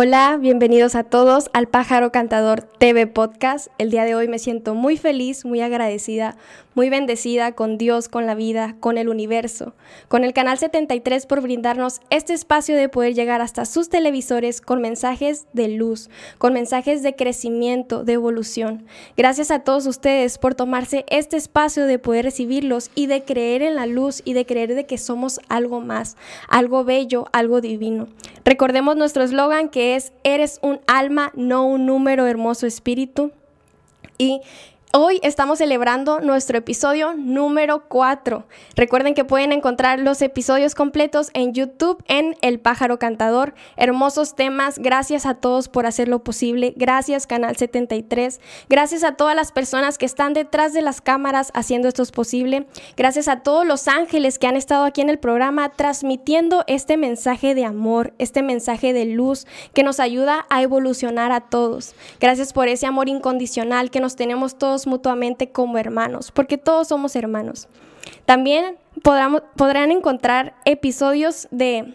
Hola, bienvenidos a todos al Pájaro Cantador TV Podcast. El día de hoy me siento muy feliz, muy agradecida, muy bendecida con Dios, con la vida, con el universo, con el Canal 73 por brindarnos este espacio de poder llegar hasta sus televisores con mensajes de luz, con mensajes de crecimiento, de evolución. Gracias a todos ustedes por tomarse este espacio de poder recibirlos y de creer en la luz y de creer de que somos algo más, algo bello, algo divino. Recordemos nuestro eslogan que es Eres un alma, no un número, hermoso espíritu. Y Hoy estamos celebrando nuestro episodio número 4. Recuerden que pueden encontrar los episodios completos en YouTube en El Pájaro Cantador. Hermosos temas. Gracias a todos por hacerlo posible. Gracias Canal 73. Gracias a todas las personas que están detrás de las cámaras haciendo esto posible. Gracias a todos los ángeles que han estado aquí en el programa transmitiendo este mensaje de amor, este mensaje de luz que nos ayuda a evolucionar a todos. Gracias por ese amor incondicional que nos tenemos todos mutuamente como hermanos, porque todos somos hermanos. También podrán encontrar episodios de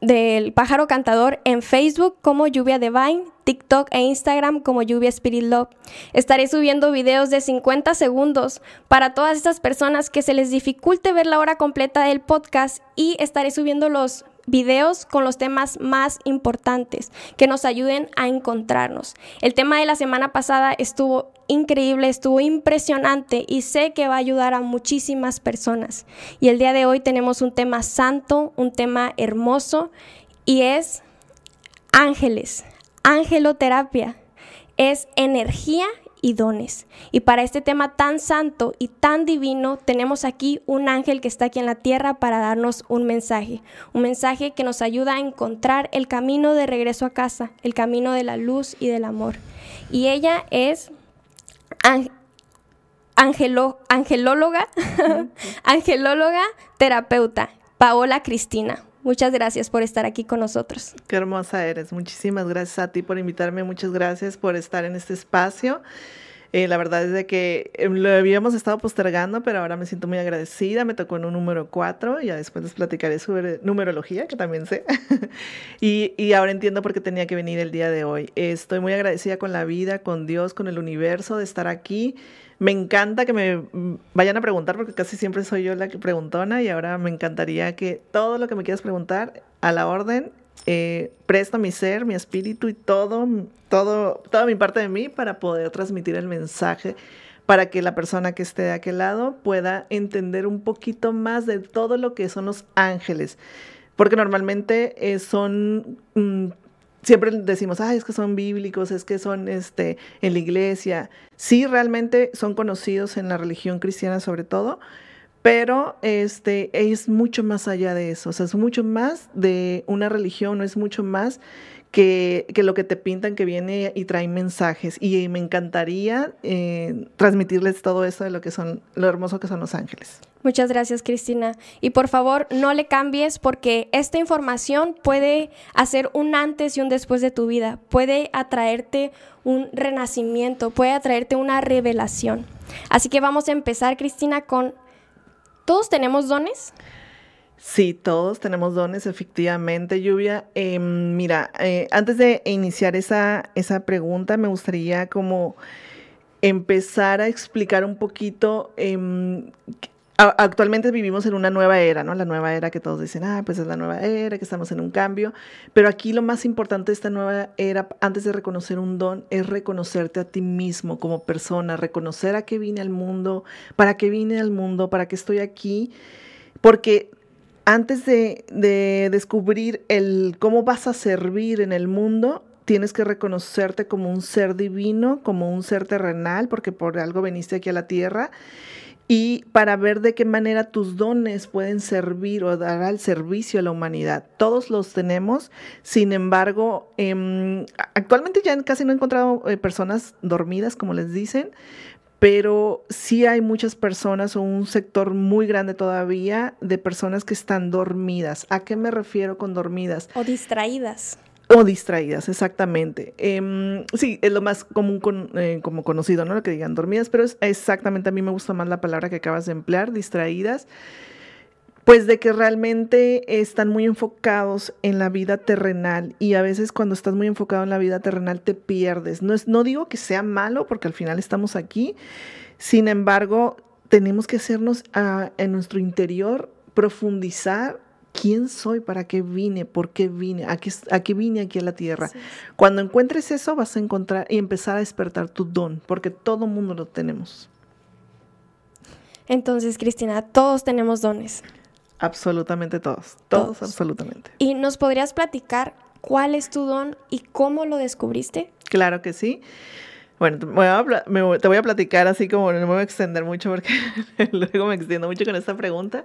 del pájaro cantador en Facebook como Lluvia Divine, TikTok e Instagram como Lluvia Spirit Love. Estaré subiendo videos de 50 segundos para todas estas personas que se les dificulte ver la hora completa del podcast y estaré subiendo los videos con los temas más importantes que nos ayuden a encontrarnos. El tema de la semana pasada estuvo increíble, estuvo impresionante y sé que va a ayudar a muchísimas personas. Y el día de hoy tenemos un tema santo, un tema hermoso y es ángeles, angeloterapia. Es energía y dones. Y para este tema tan santo y tan divino, tenemos aquí un ángel que está aquí en la tierra para darnos un mensaje, un mensaje que nos ayuda a encontrar el camino de regreso a casa, el camino de la luz y del amor. Y ella es angelóloga, angelóloga, terapeuta, Paola Cristina. Muchas gracias por estar aquí con nosotros. Qué hermosa eres. Muchísimas gracias a ti por invitarme. Muchas gracias por estar en este espacio. Eh, la verdad es de que em, lo habíamos estado postergando, pero ahora me siento muy agradecida. Me tocó en un número 4, ya después les platicaré sobre numerología, que también sé. y, y, ahora entiendo por qué tenía que venir el día de hoy. Estoy muy agradecida con la vida, con Dios, con el universo de estar aquí. Me encanta que me vayan a preguntar porque casi siempre soy yo la que preguntona y ahora me encantaría que todo lo que me quieras preguntar a la orden eh, presto mi ser, mi espíritu y todo, todo, toda mi parte de mí para poder transmitir el mensaje para que la persona que esté de aquel lado pueda entender un poquito más de todo lo que son los ángeles. Porque normalmente eh, son mm, siempre decimos, ay, es que son bíblicos, es que son este, en la iglesia. Sí, realmente son conocidos en la religión cristiana sobre todo, pero este, es mucho más allá de eso, o sea, es mucho más de una religión, es mucho más que, que, lo que te pintan que viene y trae mensajes. Y me encantaría eh, transmitirles todo eso de lo que son, lo hermoso que son los ángeles. Muchas gracias, Cristina. Y por favor, no le cambies porque esta información puede hacer un antes y un después de tu vida. Puede atraerte un renacimiento, puede atraerte una revelación. Así que vamos a empezar, Cristina, con ¿todos tenemos dones? Sí, todos tenemos dones, efectivamente, Lluvia. Em, mira, eh, antes de iniciar esa, esa pregunta, me gustaría como empezar a explicar un poquito. Em, actualmente vivimos en una nueva era, ¿no? La nueva era que todos dicen, ah, pues es la nueva era, que estamos en un cambio. Pero aquí lo más importante de esta nueva era, antes de reconocer un don, es reconocerte a ti mismo como persona, reconocer a qué vine al mundo, para qué vine al mundo, para qué estoy aquí. Porque antes de, descubrir el cómo vas a servir en el mundo, tienes que reconocerte como un ser divino, como un ser terrenal, porque por algo viniste aquí a la tierra, y para ver de qué manera tus dones pueden servir o dar al servicio a la humanidad. Todos los tenemos, sin embargo, em, actualmente ya casi no he encontrado eh, personas dormidas, como les dicen, pero sí hay muchas personas o un sector muy grande todavía de personas que están dormidas. ¿A qué me refiero con dormidas? O distraídas. O distraídas, exactamente. Em, sí, es lo más común eh, como conocido, ¿no? Lo que digan dormidas, pero es exactamente a mí me gusta más la palabra que acabas de emplear, distraídas Pues de que realmente están muy enfocados en la vida terrenal y a veces cuando estás muy enfocado en la vida terrenal te pierdes. No, es, no digo que sea malo porque al final estamos aquí, sin embargo tenemos que hacernos ah, en nuestro interior profundizar quién soy, para qué vine, por qué vine, a qué, vine aquí a la tierra. Cuando encuentres eso vas a encontrar y empezar a despertar tu don, porque todo mundo lo tenemos. Entonces, Cristina, todos tenemos dones. Absolutamente todos, todos, absolutamente. ¿Y nos podrías platicar cuál es tu don y cómo lo descubriste? Claro que sí. Bueno, te voy, a, platicar así como no me voy a extender mucho porque luego me extiendo mucho con esta pregunta.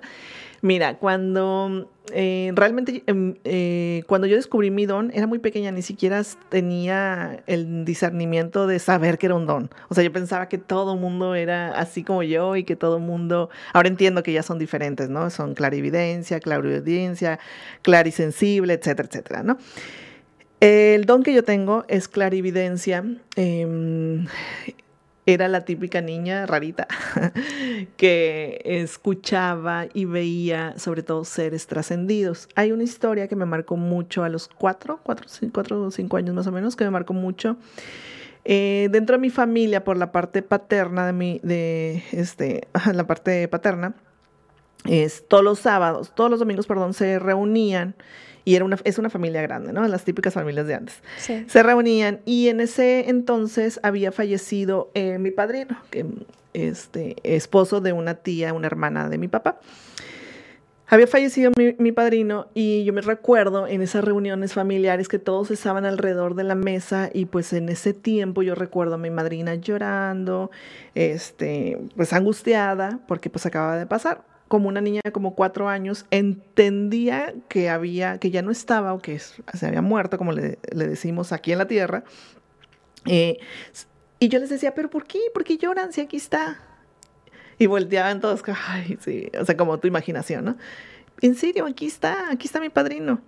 Mira, cuando eh, realmente, em, eh, cuando yo descubrí mi don, era muy pequeña, ni siquiera tenía el discernimiento de saber que era un don. O sea, yo pensaba que todo mundo era así como yo y que todo mundo, ahora entiendo que ya son diferentes, ¿no? Son clarividencia, clariaudiencia, clarisensible, etcétera, etcétera, ¿no? El don que yo tengo es clarividencia. Eh, era la típica niña rarita que escuchaba y veía sobre todo seres trascendidos. Hay una historia que me marcó mucho a los cuatro, cuatro, cuatro o cinco años más o menos, que me marcó mucho. Eh, dentro de mi familia, por la parte paterna de mi, de este, la parte paterna, es todos los sábados, todos los domingos, perdón, se reunían y era una, es una familia grande, ¿no? Las típicas familias de antes. Se reunían y en ese entonces había fallecido eh, mi padrino, que, este, esposo de una tía, una hermana de mi papá. Había fallecido mi, mi, padrino y yo me recuerdo en esas reuniones familiares que todos estaban alrededor de la mesa y pues en ese tiempo yo recuerdo a mi madrina llorando, este, pues angustiada porque pues acababa de pasar como una niña de como cuatro años, entendía que había, que ya no estaba o que se había muerto, como le, decimos aquí en la tierra. Eh, y yo les decía, pero ¿por qué? ¿Por qué lloran si aquí está? Y volteaban todos, ay, sí, o sea, como tu imaginación, ¿no? En serio, aquí está, aquí está mi padrino.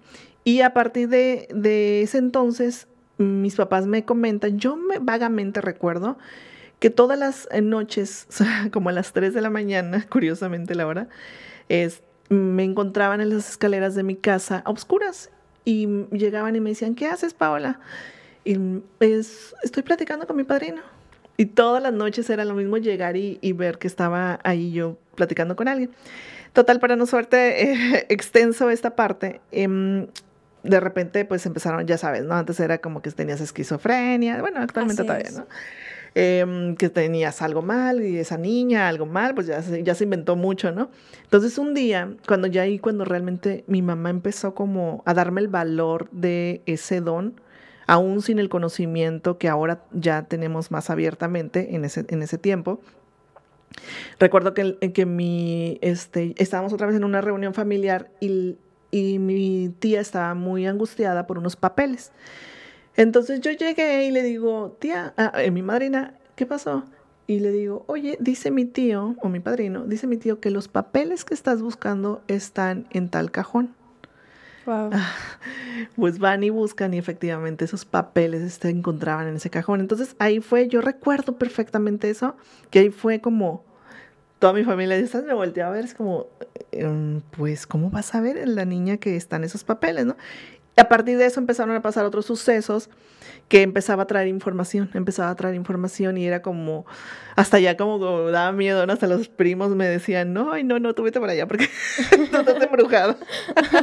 Y a partir de, de ese entonces, mis papás me comentan, yo me vagamente recuerdo que todas las eh, noches, como a las 3 de la mañana, curiosamente la hora, es, me encontraban en las escaleras de mi casa a oscuras y llegaban y me decían, ¿qué haces, Paola? Y es, estoy platicando con mi padrino. Y todas las noches era lo mismo llegar y, ver que estaba ahí yo platicando con alguien. Total, para no suerte eh, extenso esta parte, em, de repente pues empezaron, ya sabes, ¿no? Antes era como que tenías esquizofrenia, bueno, actualmente todavía, ¿no? Em, que tenías algo mal y esa niña algo mal, pues ya se, inventó mucho, ¿no? Entonces un día, cuando ya ahí, cuando realmente mi mamá empezó como a darme el valor de ese don, aún sin el conocimiento que ahora ya tenemos más abiertamente en ese, en ese tiempo, Recuerdo que, que mi, este, estábamos otra vez en una reunión familiar y, y mi tía estaba muy angustiada por unos papeles. Entonces yo llegué y le digo, tía, ah, eh, mi madrina, ¿qué pasó? Y le digo, oye, dice mi tío, o mi padrino, dice mi tío que los papeles que estás buscando están en tal cajón. Wow. pues van y buscan y efectivamente esos papeles se encontraban en ese cajón. Entonces ahí fue, yo recuerdo perfectamente eso, que ahí fue como toda mi familia, ¿estás? me volteé a ver, es como, em, pues, ¿cómo vas a ver la niña que está en esos papeles, no? A partir de eso empezaron a pasar otros sucesos que empezaba a traer información, empezaba a traer información y era como, hasta ya como, daba miedo, ¿no? hasta los primos me decían, no, ay, no, no, tú vete para allá porque tú estás embrujado.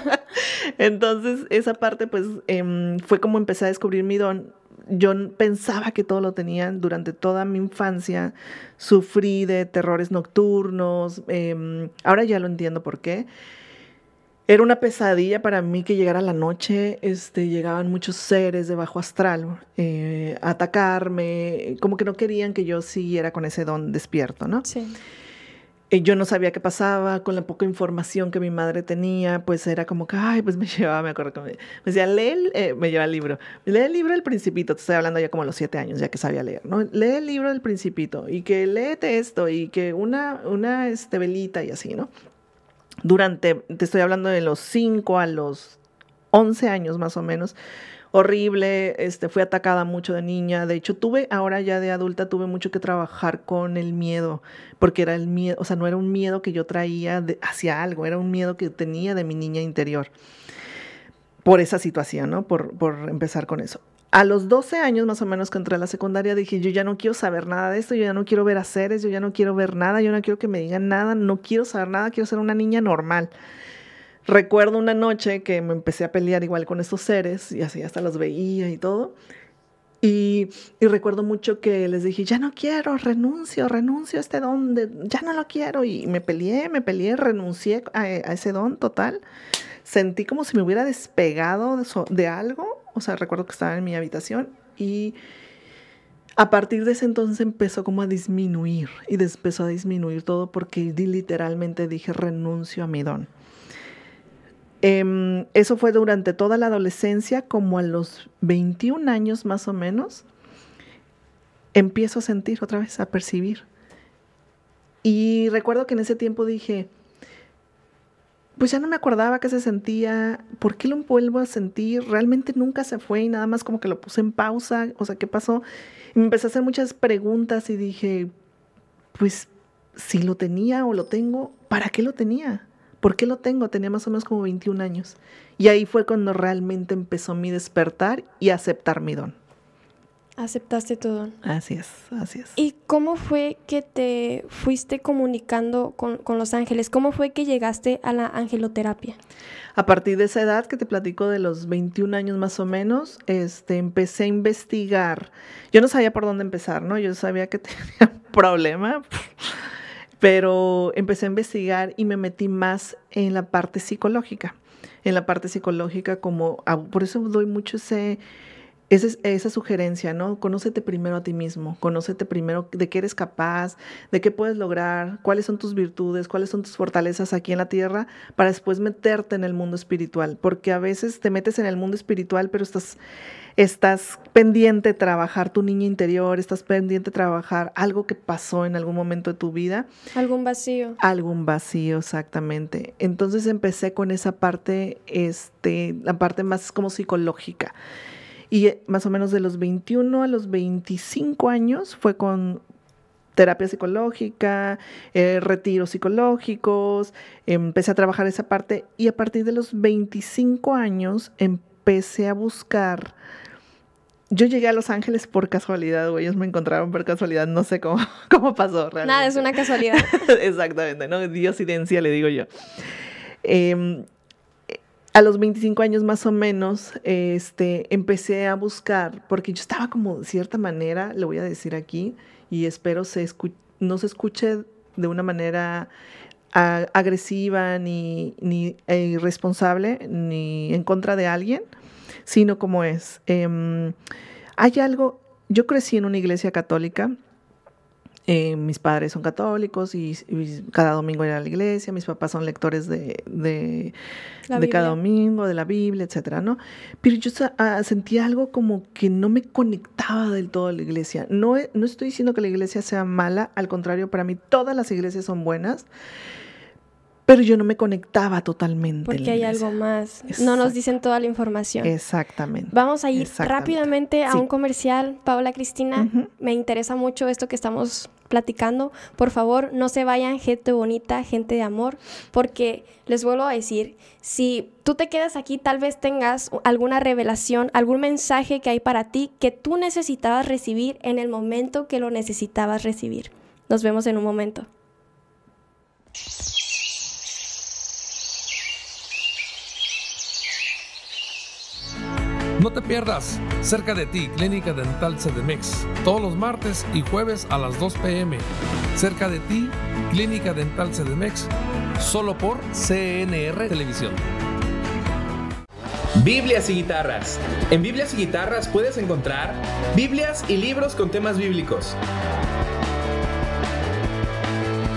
Entonces, esa parte pues em, fue como empecé a descubrir mi don. Yo pensaba que todo lo tenían durante toda mi infancia, sufrí de terrores nocturnos, em, ahora ya lo entiendo por qué. Era una pesadilla para mí que llegara la noche, este, llegaban muchos seres de bajo astral eh, a atacarme, como que no querían que yo siguiera con ese don despierto, ¿no? Sí. Y yo no sabía qué pasaba, con la poca información que mi madre tenía, pues era como que, ay, pues me llevaba, me acuerdo que me, decía, lee, eh, me lleva el libro, lee el libro del Principito, te estoy hablando ya como a los siete años, ya que sabía leer, ¿no? Lee el libro del Principito y que léete esto y que una, una este, velita y así, ¿no? Durante, te estoy hablando de los 5 a los 11 años más o menos, horrible, este, fui atacada mucho de niña, de hecho tuve, ahora ya de adulta, tuve mucho que trabajar con el miedo, porque era el miedo, o sea, no era un miedo que yo traía hacia algo, era un miedo que tenía de mi niña interior, por esa situación, ¿no? Por, por empezar con eso. A los 12 años más o menos que entré a la secundaria dije, yo ya no quiero saber nada de esto, yo ya no quiero ver haceres, yo ya no quiero ver nada, yo no quiero que me digan nada, no quiero saber nada, quiero ser una niña normal. Recuerdo una noche que me empecé a pelear igual con estos seres y así hasta los veía y todo. Y, recuerdo mucho que les dije, ya no quiero, renuncio, renuncio a este don, ya no lo quiero. Y me peleé, me peleé, renuncié a, ese don total. Sentí como si me hubiera despegado de, de algo. O sea, recuerdo que estaba en mi habitación y a partir de ese entonces empezó como a disminuir y empezó a disminuir todo porque literalmente dije renuncio a mi don. Em, eso fue durante toda la adolescencia, como a los 21 años más o menos, empiezo a sentir otra vez, a percibir. Y recuerdo que en ese tiempo dije, pues ya no me acordaba qué se sentía, por qué lo vuelvo a sentir, realmente nunca se fue y nada más como que lo puse en pausa, o sea, ¿qué pasó? Y me empecé a hacer muchas preguntas y dije, pues si lo tenía o lo tengo, ¿para qué lo tenía? ¿Por qué lo tengo? Tenía más o menos como 21 años. Y ahí fue cuando realmente empezó mi despertar y aceptar mi don. Aceptaste tu don. Así es, así es. ¿Y cómo fue que te fuiste comunicando con, los ángeles? ¿Cómo fue que llegaste a la angeloterapia? A partir de esa edad que te platico de los 21 años más o menos, este, empecé a investigar. Yo no sabía por dónde empezar, ¿no? Yo sabía que tenía un problema pero empecé a investigar y me metí más en la parte psicológica, en la parte psicológica como, por eso doy mucho ese, esa sugerencia, ¿no? Conócete primero a ti mismo, conócete primero de qué eres capaz, de qué puedes lograr, cuáles son tus virtudes, cuáles son tus fortalezas aquí en la tierra, para después meterte en el mundo espiritual, porque a veces te metes en el mundo espiritual, pero estás estás pendiente de trabajar tu niña interior, estás pendiente de trabajar algo que pasó en algún momento de tu vida. Algún vacío. Algún vacío, exactamente. Entonces empecé con esa parte, este, la parte más como psicológica. Y eh, más o menos de los 21 a los 25 años fue con terapia psicológica, eh, retiros psicológicos, empecé a trabajar esa parte y a partir de los 25 años empecé a buscar yo llegué a Los Ángeles por casualidad, güey. Ellos me encontraron por casualidad. No sé cómo, cómo pasó realmente. Nada, es una casualidad. Exactamente, ¿no? Diosidencia, le digo yo. Em, a los 25 años más o menos, este, empecé a buscar, porque yo estaba como de cierta manera, le voy a decir aquí, y espero se no se escuche de una manera agresiva ni, ni e irresponsable, ni en contra de alguien sino como es. Em, hay algo, yo crecí en una iglesia católica, eh, mis padres son católicos y, cada domingo era a la iglesia, mis papás son lectores de, de, cada domingo, de la Biblia, etcétera, ¿no? Pero yo ah, sentía algo como que no me conectaba del todo a la iglesia. No, no estoy diciendo que la iglesia sea mala, al contrario, para mí todas las iglesias son buenas pero yo no me conectaba totalmente. Porque hay algo más. No nos dicen toda la información. Exactamente. Vamos a ir rápidamente a un comercial. Paola Cristina, me interesa mucho esto que estamos platicando. Por favor, no se vayan, gente bonita, gente de amor, porque les vuelvo a decir, si tú te quedas aquí, tal vez tengas alguna revelación, algún mensaje que hay para ti que tú necesitabas recibir en el momento que lo necesitabas recibir. Nos vemos en un momento. No te pierdas, cerca de ti, Clínica Dental CDMX, todos los martes y jueves a las 2 pm. Cerca de ti, Clínica Dental CDMX, solo por CNR Televisión. Biblias y guitarras. En Biblias y guitarras puedes encontrar Biblias y libros con temas bíblicos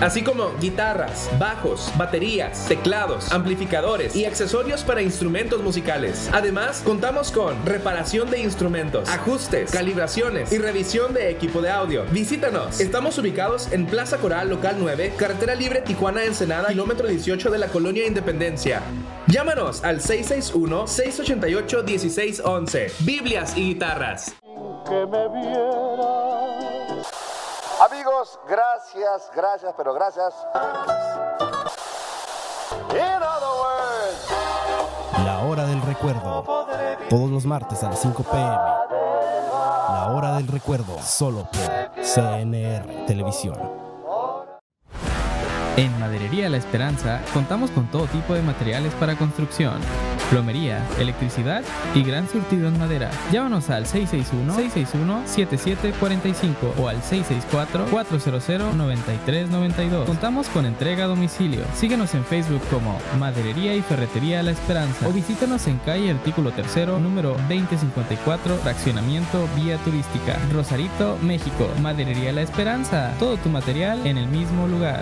así como guitarras, bajos, baterías, teclados, amplificadores y accesorios para instrumentos musicales. Además, contamos con reparación de instrumentos, ajustes, calibraciones y revisión de equipo de audio. Visítanos. Estamos ubicados en Plaza Coral Local 9, Carretera Libre Tijuana Ensenada, kilómetro 18 de la Colonia Independencia. Llámanos al 661-688-1611. Biblias y guitarras. Amigos, gracias, gracias, pero gracias. La hora del recuerdo. Todos los martes a las 5 pm. La hora del recuerdo, solo por CNR Televisión. En Maderería La Esperanza contamos con todo tipo de materiales para construcción, plomería, electricidad y gran surtido en madera. Llámanos al 661-661-7745 o al 664-400-9392. Contamos con entrega a domicilio. Síguenos en Facebook como Maderería y Ferretería La Esperanza o visítanos en calle Artículo Tercero, número 2054, fraccionamiento Vía Turística, Rosarito, México. Maderería La Esperanza. Todo tu material en el mismo lugar.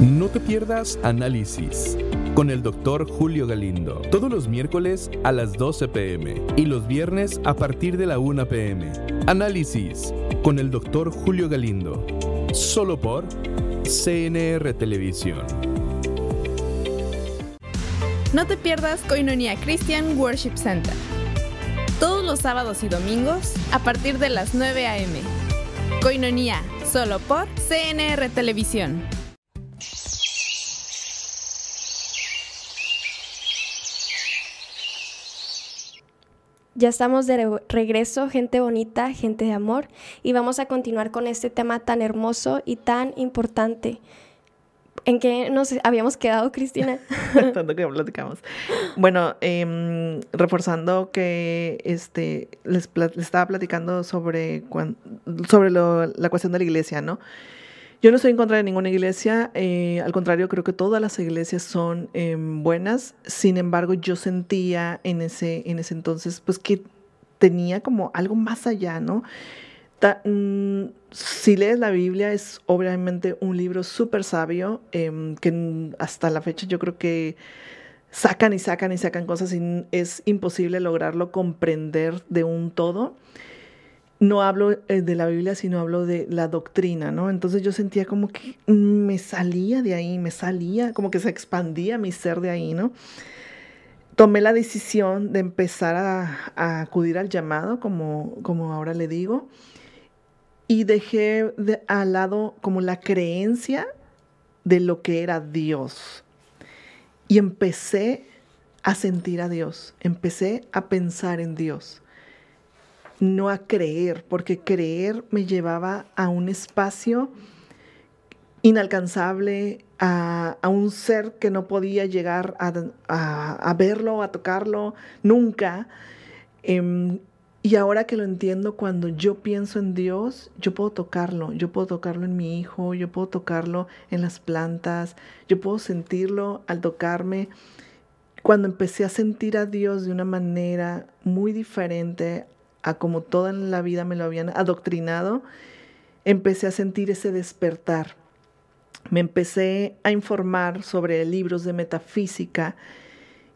No te pierdas Análisis con el doctor Julio Galindo, todos los miércoles a las 12 pm y los viernes a partir de la 1 pm. Análisis con el doctor Julio Galindo, solo por CNR Televisión. No te pierdas Coinonía Christian Worship Center. Todos los sábados y domingos a partir de las 9 a.m. Coinonía, solo por CNR Televisión. Ya estamos de regreso, gente bonita, gente de amor, y vamos a continuar con este tema tan hermoso y tan importante. ¿En qué nos habíamos quedado, Cristina? Tanto que platicamos. Bueno, em, reforzando que este, les, estaba platicando sobre, sobre la cuestión de la iglesia, ¿no? Yo no estoy en contra de ninguna iglesia, eh, al contrario, creo que todas las iglesias son em, buenas. Sin embargo, yo sentía en ese, en ese entonces, pues que tenía como algo más allá, ¿no? Mm, si lees la Biblia, es obviamente un libro súper sabio, em, que hasta la fecha yo creo que sacan y sacan y sacan cosas y es imposible lograrlo comprender de un todo no hablo eh, de la Biblia, sino hablo de la doctrina, ¿no? Entonces yo sentía como que me salía de ahí, me salía, como que se expandía mi ser de ahí, ¿no? Tomé la decisión de empezar a, acudir al llamado, como, como ahora le digo, y dejé de, al lado como la creencia de lo que era Dios. Y empecé a sentir a Dios, empecé a pensar en Dios no a creer, porque creer me llevaba a un espacio inalcanzable, a, un ser que no podía llegar a, verlo, a tocarlo nunca. Em, y ahora que lo entiendo, cuando yo pienso en Dios, yo puedo tocarlo, yo puedo tocarlo en mi hijo, yo puedo tocarlo en las plantas, yo puedo sentirlo al tocarme. Cuando empecé a sentir a Dios de una manera muy diferente a como toda la vida me lo habían adoctrinado, empecé a sentir ese despertar. Me empecé a informar sobre libros de metafísica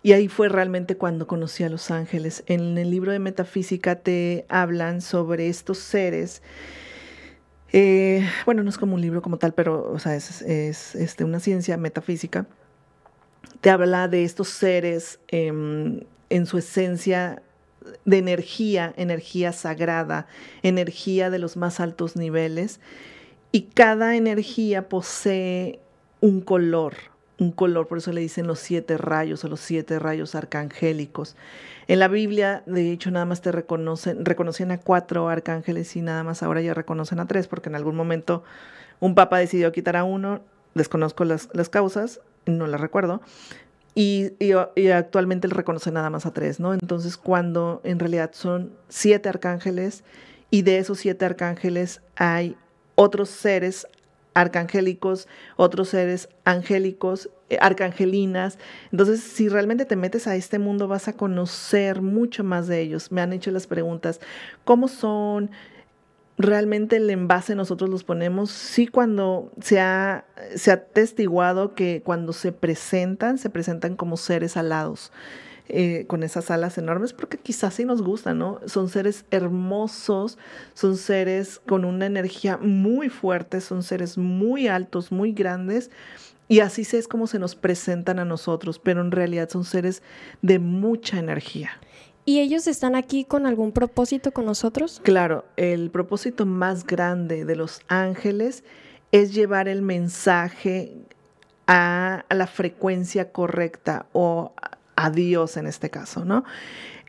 y ahí fue realmente cuando conocí a los ángeles. En el libro de metafísica te hablan sobre estos seres. Eh, bueno, no es como un libro como tal, pero o sea, es, este, una ciencia metafísica. Te habla de estos seres em, en su esencia de energía, energía sagrada, energía de los más altos niveles. Y cada energía posee un color, un color, por eso le dicen los siete rayos o los siete rayos arcangélicos. En la Biblia, de hecho, nada más te reconocen, reconocían a cuatro arcángeles y nada más ahora ya reconocen a tres, porque en algún momento un papa decidió quitar a uno, desconozco las, las causas, no las recuerdo, y, actualmente él reconoce nada más a tres, ¿no? Entonces, cuando en realidad son siete arcángeles y de esos siete arcángeles hay otros seres arcangélicos, otros seres angélicos, eh, arcangelinas. Entonces, si realmente te metes a este mundo, vas a conocer mucho más de ellos. Me han hecho las preguntas, ¿cómo son? Realmente el envase nosotros los ponemos, sí cuando se ha, se ha testiguado que cuando se presentan, se presentan como seres alados. Eh, con esas alas enormes, porque quizás sí nos gustan, ¿no? Son seres hermosos, son seres con una energía muy fuerte, son seres muy altos, muy grandes, y así es como se nos presentan a nosotros, pero en realidad son seres de mucha energía. ¿Y ellos están aquí con algún propósito con nosotros? Claro, el propósito más grande de los ángeles es llevar el mensaje a, la frecuencia correcta o a Dios en este caso, ¿no?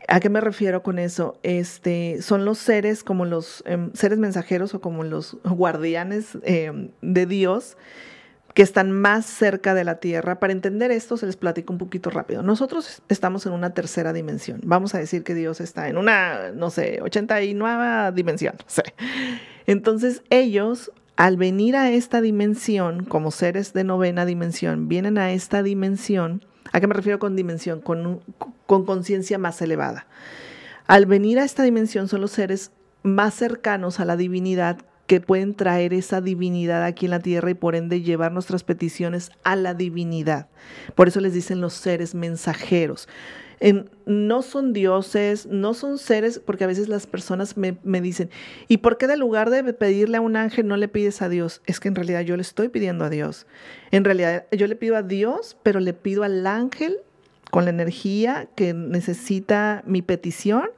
¿A qué me refiero con eso? Este, son los seres como los em, seres mensajeros o como los guardianes em, de Dios que están más cerca de la Tierra. Para entender esto, se les platico un poquito rápido. Nosotros estamos en una tercera dimensión. Vamos a decir que Dios está en una, no sé, 89 dimensión. Entonces, ellos, al venir a esta dimensión, como seres de novena dimensión, vienen a esta dimensión. ¿A qué me refiero con dimensión? Con conciencia más elevada. Al venir a esta dimensión son los seres más cercanos a la divinidad que pueden traer esa divinidad aquí en la tierra y por ende llevar nuestras peticiones a la divinidad. Por eso les dicen los seres mensajeros. no son dioses, no son seres, porque a veces las personas me, me, dicen, ¿y por qué de lugar de pedirle a un ángel no le pides a Dios? Es que en realidad yo le estoy pidiendo a Dios. En realidad yo le pido a Dios, pero le pido al ángel con la energía que necesita mi petición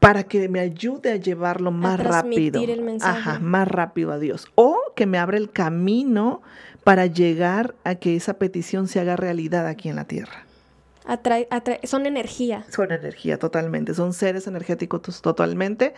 para que me ayude a llevarlo más rápido. El mensaje. Ajá, más rápido a Dios. O que me abra el camino para llegar a que esa petición se haga realidad aquí en la tierra. son energía. Son energía, totalmente. Son seres energéticos totalmente.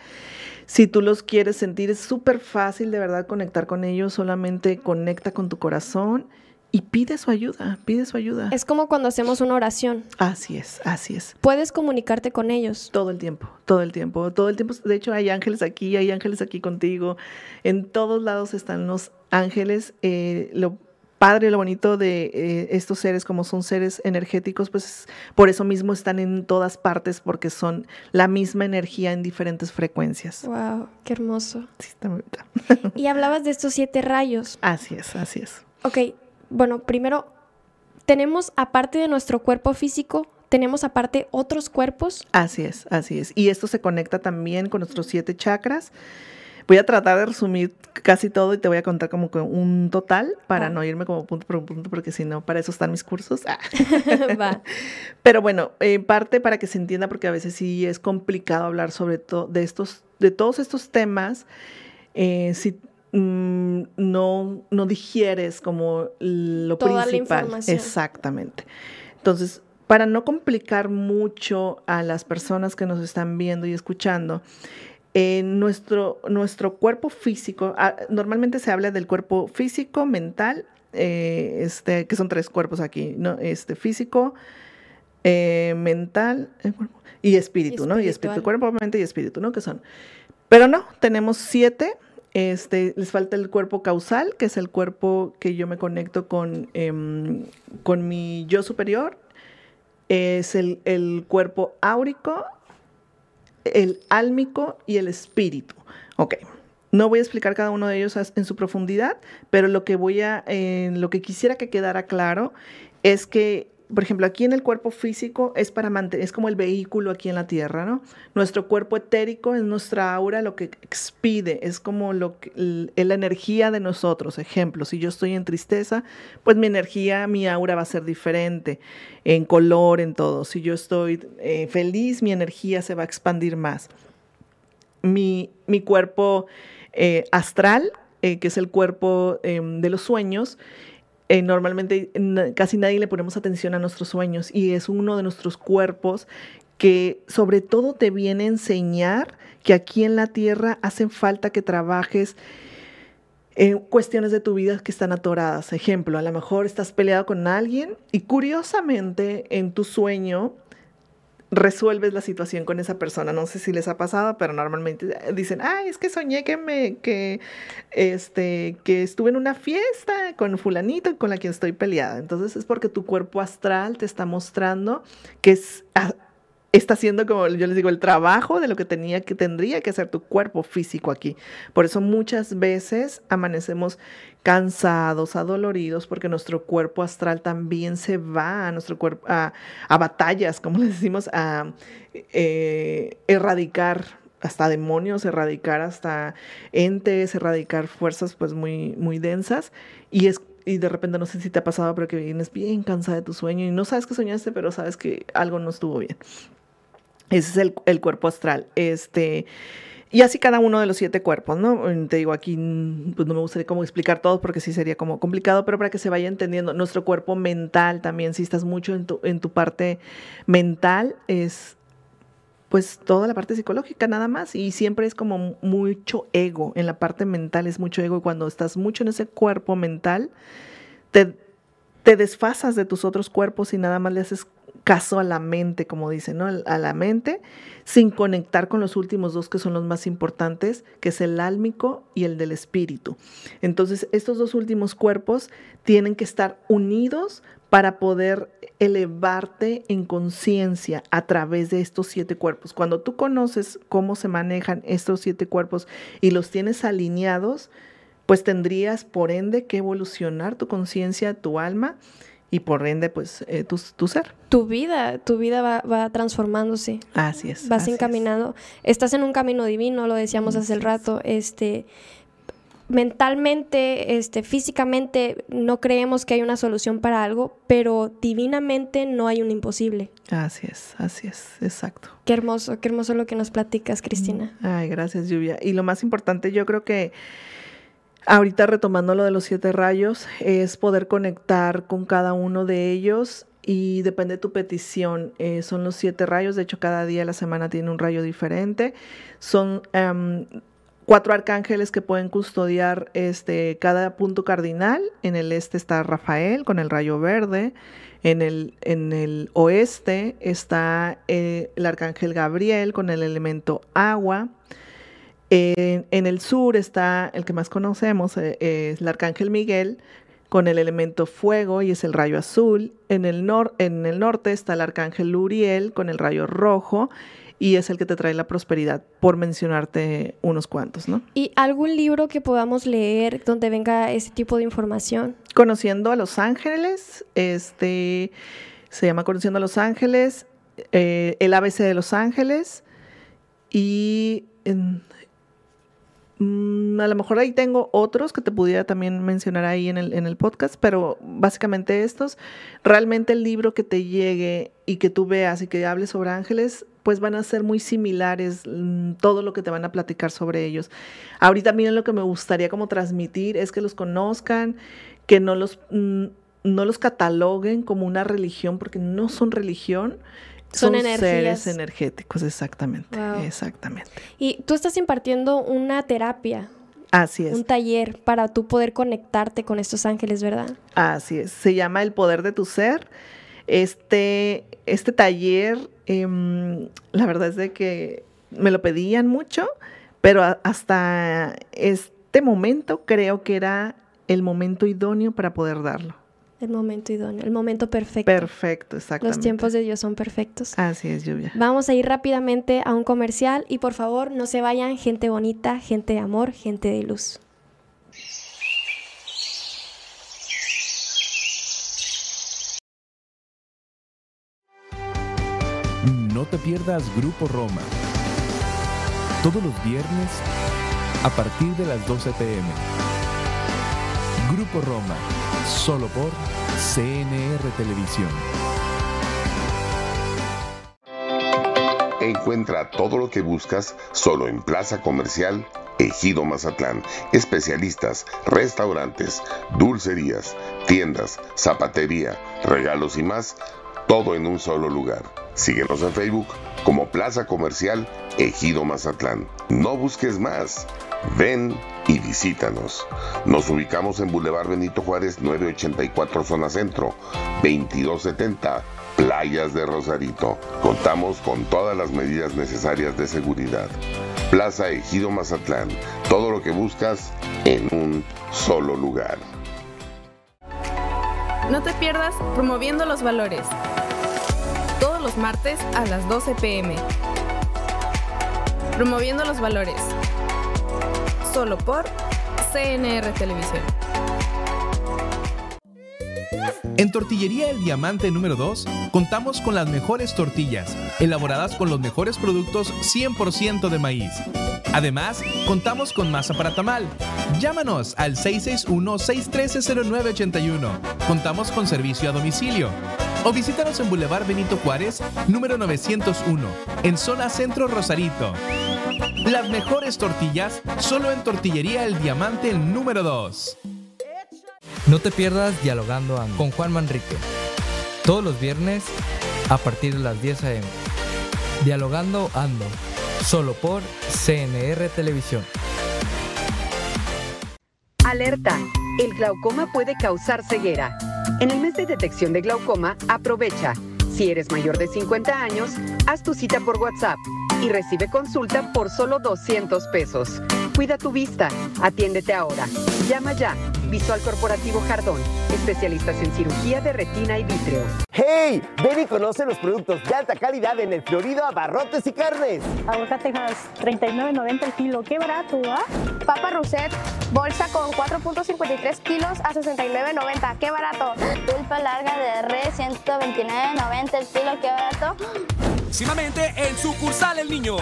Si tú los quieres sentir, es súper fácil de verdad conectar con ellos. Solamente conecta con tu corazón y pide su ayuda, pide su ayuda. Es como cuando hacemos una oración. Así es, así es. Puedes comunicarte con ellos. Todo el tiempo, todo el tiempo, todo el tiempo. De hecho, hay ángeles aquí, hay ángeles aquí contigo. En todos lados están los ángeles. Eh, lo padre, lo bonito de eh, estos seres, como son seres energéticos, pues por eso mismo están en todas partes, porque son la misma energía en diferentes frecuencias. Wow, qué hermoso. Sí, está muy y hablabas de estos siete rayos. Así es, así es. Ok, bueno, primero, tenemos aparte de nuestro cuerpo físico, tenemos aparte otros cuerpos. Así es, así es. Y esto se conecta también con nuestros siete chakras. Voy a tratar de resumir casi todo y te voy a contar como un total para no irme como punto por punto, porque si no, para eso están mis cursos. Ah. Va. Pero bueno, en parte para que se entienda, porque a veces sí es complicado hablar sobre todo de estos, de todos estos temas. Eh, si Mm, no, no digieres como lo Toda principal. La información. Exactamente. Entonces, para no complicar mucho a las personas que nos están viendo y escuchando, en nuestro, nuestro cuerpo físico, ah, normalmente se habla del cuerpo físico, mental, eh, este, que son tres cuerpos aquí, ¿no? Este, físico, eh, mental eh, y espíritu, ¿no? Y espíritu, cuerpo, mente y espíritu, ¿no? Que son. Pero no, tenemos siete este, les falta el cuerpo causal, que es el cuerpo que yo me conecto con, em, con mi yo superior. Es el, el, cuerpo áurico, el álmico y el espíritu. Ok. No voy a explicar cada uno de ellos en su profundidad, pero lo que voy a, lo que quisiera que quedara claro es que por ejemplo, aquí en el cuerpo físico es para mantener, es como el vehículo aquí en la tierra, ¿no? Nuestro cuerpo etérico es nuestra aura, lo que expide, es como lo que, la energía de nosotros. Ejemplo, si yo estoy en tristeza, pues mi energía, mi aura va a ser diferente en color, en todo. Si yo estoy eh, feliz, mi energía se va a expandir más. Mi, mi cuerpo eh, astral, eh, que es el cuerpo em, de los sueños, eh, normalmente casi nadie le ponemos atención a nuestros sueños y es uno de nuestros cuerpos que sobre todo te viene a enseñar que aquí en la tierra hacen falta que trabajes en cuestiones de tu vida que están atoradas. Ejemplo, a lo mejor estás peleado con alguien y curiosamente en tu sueño resuelves la situación con esa persona. No sé si les ha pasado, pero normalmente dicen, ay, es que soñé que me, que, este, que estuve en una fiesta con fulanito con la que estoy peleada. Entonces es porque tu cuerpo astral te está mostrando que es, está haciendo, como yo les digo, el trabajo de lo que tenía que tendría que hacer tu cuerpo físico aquí. Por eso muchas veces amanecemos cansados, adoloridos, porque nuestro cuerpo astral también se va a nuestro cuerpo, a, batallas, como les decimos, a eh, erradicar hasta demonios, erradicar hasta entes, erradicar fuerzas pues muy, muy densas. Y es y de repente no sé si te ha pasado, pero que vienes bien cansada de tu sueño y no sabes que soñaste, pero sabes que algo no estuvo bien. Ese es el, cuerpo astral. Este, y así cada uno de los siete cuerpos, ¿no? Te digo, aquí pues no me gustaría como explicar todos porque sí sería como complicado, pero para que se vaya entendiendo, nuestro cuerpo mental también, si estás mucho en tu, en tu parte mental, es pues toda la parte psicológica nada más y siempre es como mucho ego, en la parte mental es mucho ego y cuando estás mucho en ese cuerpo mental, te, te desfasas de tus otros cuerpos y nada más le haces caso a la mente, como dicen, ¿no? A la mente, sin conectar con los últimos dos que son los más importantes, que es el álmico y el del espíritu. Entonces, estos dos últimos cuerpos tienen que estar unidos para poder elevarte en conciencia a través de estos siete cuerpos. Cuando tú conoces cómo se manejan estos siete cuerpos y los tienes alineados, pues tendrías por ende que evolucionar tu conciencia, tu alma y por ende, pues, eh, tu, ser. Tu vida, tu vida va, transformándose. Así es. Vas encaminando. Estás en un camino divino, lo decíamos hace el rato. Este, mentalmente, este, físicamente, no creemos que hay una solución para algo, pero divinamente no hay un imposible. Así es, así es, exacto. Qué hermoso, qué hermoso lo que nos platicas, Cristina. Ay, gracias, Lluvia. Y lo más importante, yo creo que Ahorita retomando lo de los siete rayos, es poder conectar con cada uno de ellos y depende de tu petición. Eh, son los siete rayos, de hecho cada día de la semana tiene un rayo diferente. Son em, cuatro arcángeles que pueden custodiar este, cada punto cardinal. En el este está Rafael con el rayo verde. En el, en el oeste está eh, el arcángel Gabriel con el elemento agua. En, el sur está el que más conocemos, eh, es el arcángel Miguel con el elemento fuego y es el rayo azul. En el, en el norte está el arcángel Uriel con el rayo rojo y es el que te trae la prosperidad, por mencionarte unos cuantos, ¿no? ¿Y algún libro que podamos leer donde venga ese tipo de información? Conociendo a los ángeles, este se llama Conociendo a los ángeles, eh, el ABC de los ángeles y en, Mm, a lo mejor ahí tengo otros que te pudiera también mencionar ahí en el, en el podcast, pero básicamente estos, realmente el libro que te llegue y que tú veas y que hables sobre ángeles, pues van a ser muy similares mm, todo lo que te van a platicar sobre ellos. Ahorita miren lo que me gustaría como transmitir es que los conozcan, que no los, mm, no los cataloguen como una religión, porque no son religión, son, seres energéticos, exactamente, exactamente. Y tú estás impartiendo una terapia. Así es. Un taller para tú poder conectarte con estos ángeles, ¿verdad? Así es. Se llama El Poder de tu Ser. Este, este taller, em, la verdad es de que me lo pedían mucho, pero hasta este momento creo que era el momento idóneo para poder darlo. El momento idóneo, el momento perfecto. Perfecto, exactamente. Los tiempos de Dios son perfectos. Así es, lluvia. Vamos a ir rápidamente a un comercial y por favor no se vayan, gente bonita, gente de amor, gente de luz. No te pierdas Grupo Roma. Todos los viernes a partir de las 12 pm. Grupo Roma solo por CNR Televisión. Encuentra todo lo que buscas solo en Plaza Comercial Ejido Mazatlán. Especialistas, restaurantes, dulcerías, tiendas, zapatería, regalos y más, todo en un solo lugar. Síguenos en Facebook como Plaza Comercial Ejido Mazatlán. No busques más. Ven y visítanos. Nos ubicamos en Boulevard Benito Juárez 984 Zona Centro, 2270 Playas de Rosarito. Contamos con todas las medidas necesarias de seguridad. Plaza Ejido Mazatlán. Todo lo que buscas en un solo lugar. No te pierdas promoviendo los valores todos los martes a las 12 pm. Promoviendo los valores. Solo por CNR Televisión. En Tortillería El Diamante número 2 contamos con las mejores tortillas, elaboradas con los mejores productos 100% de maíz. Además, contamos con masa para tamal. Llámanos al 661-613-0981. Contamos con servicio a domicilio. O visítanos en Boulevard Benito Juárez, número 901, en zona Centro Rosarito. Las mejores tortillas solo en Tortillería El Diamante el número 2. No te pierdas Dialogando Ando con Juan Manrique. Todos los viernes a partir de las 10 a.m. Dialogando Ando, solo por CNR Televisión. Alerta, el glaucoma puede causar ceguera. En el mes de detección de glaucoma, aprovecha. Si eres mayor de 50 años, haz tu cita por WhatsApp y recibe consulta por solo 200 pesos. Cuida tu vista, atiéndete ahora. Llama ya Visual Corporativo Jardón, especialistas en cirugía de retina y vítreo. ¡Hey! Ven y conoce los productos de alta calidad en el Florido Abarrotes y Carnes. Aguacatejas, 39.90 el kilo. ¡Qué barato, ah! Papa Roset, bolsa con 4.53 kilos a 69.90. ¡Qué barato! Pulpa larga de res, 129.90 el kilo. ¡Qué barato! Próximamente en sucursal El Niño.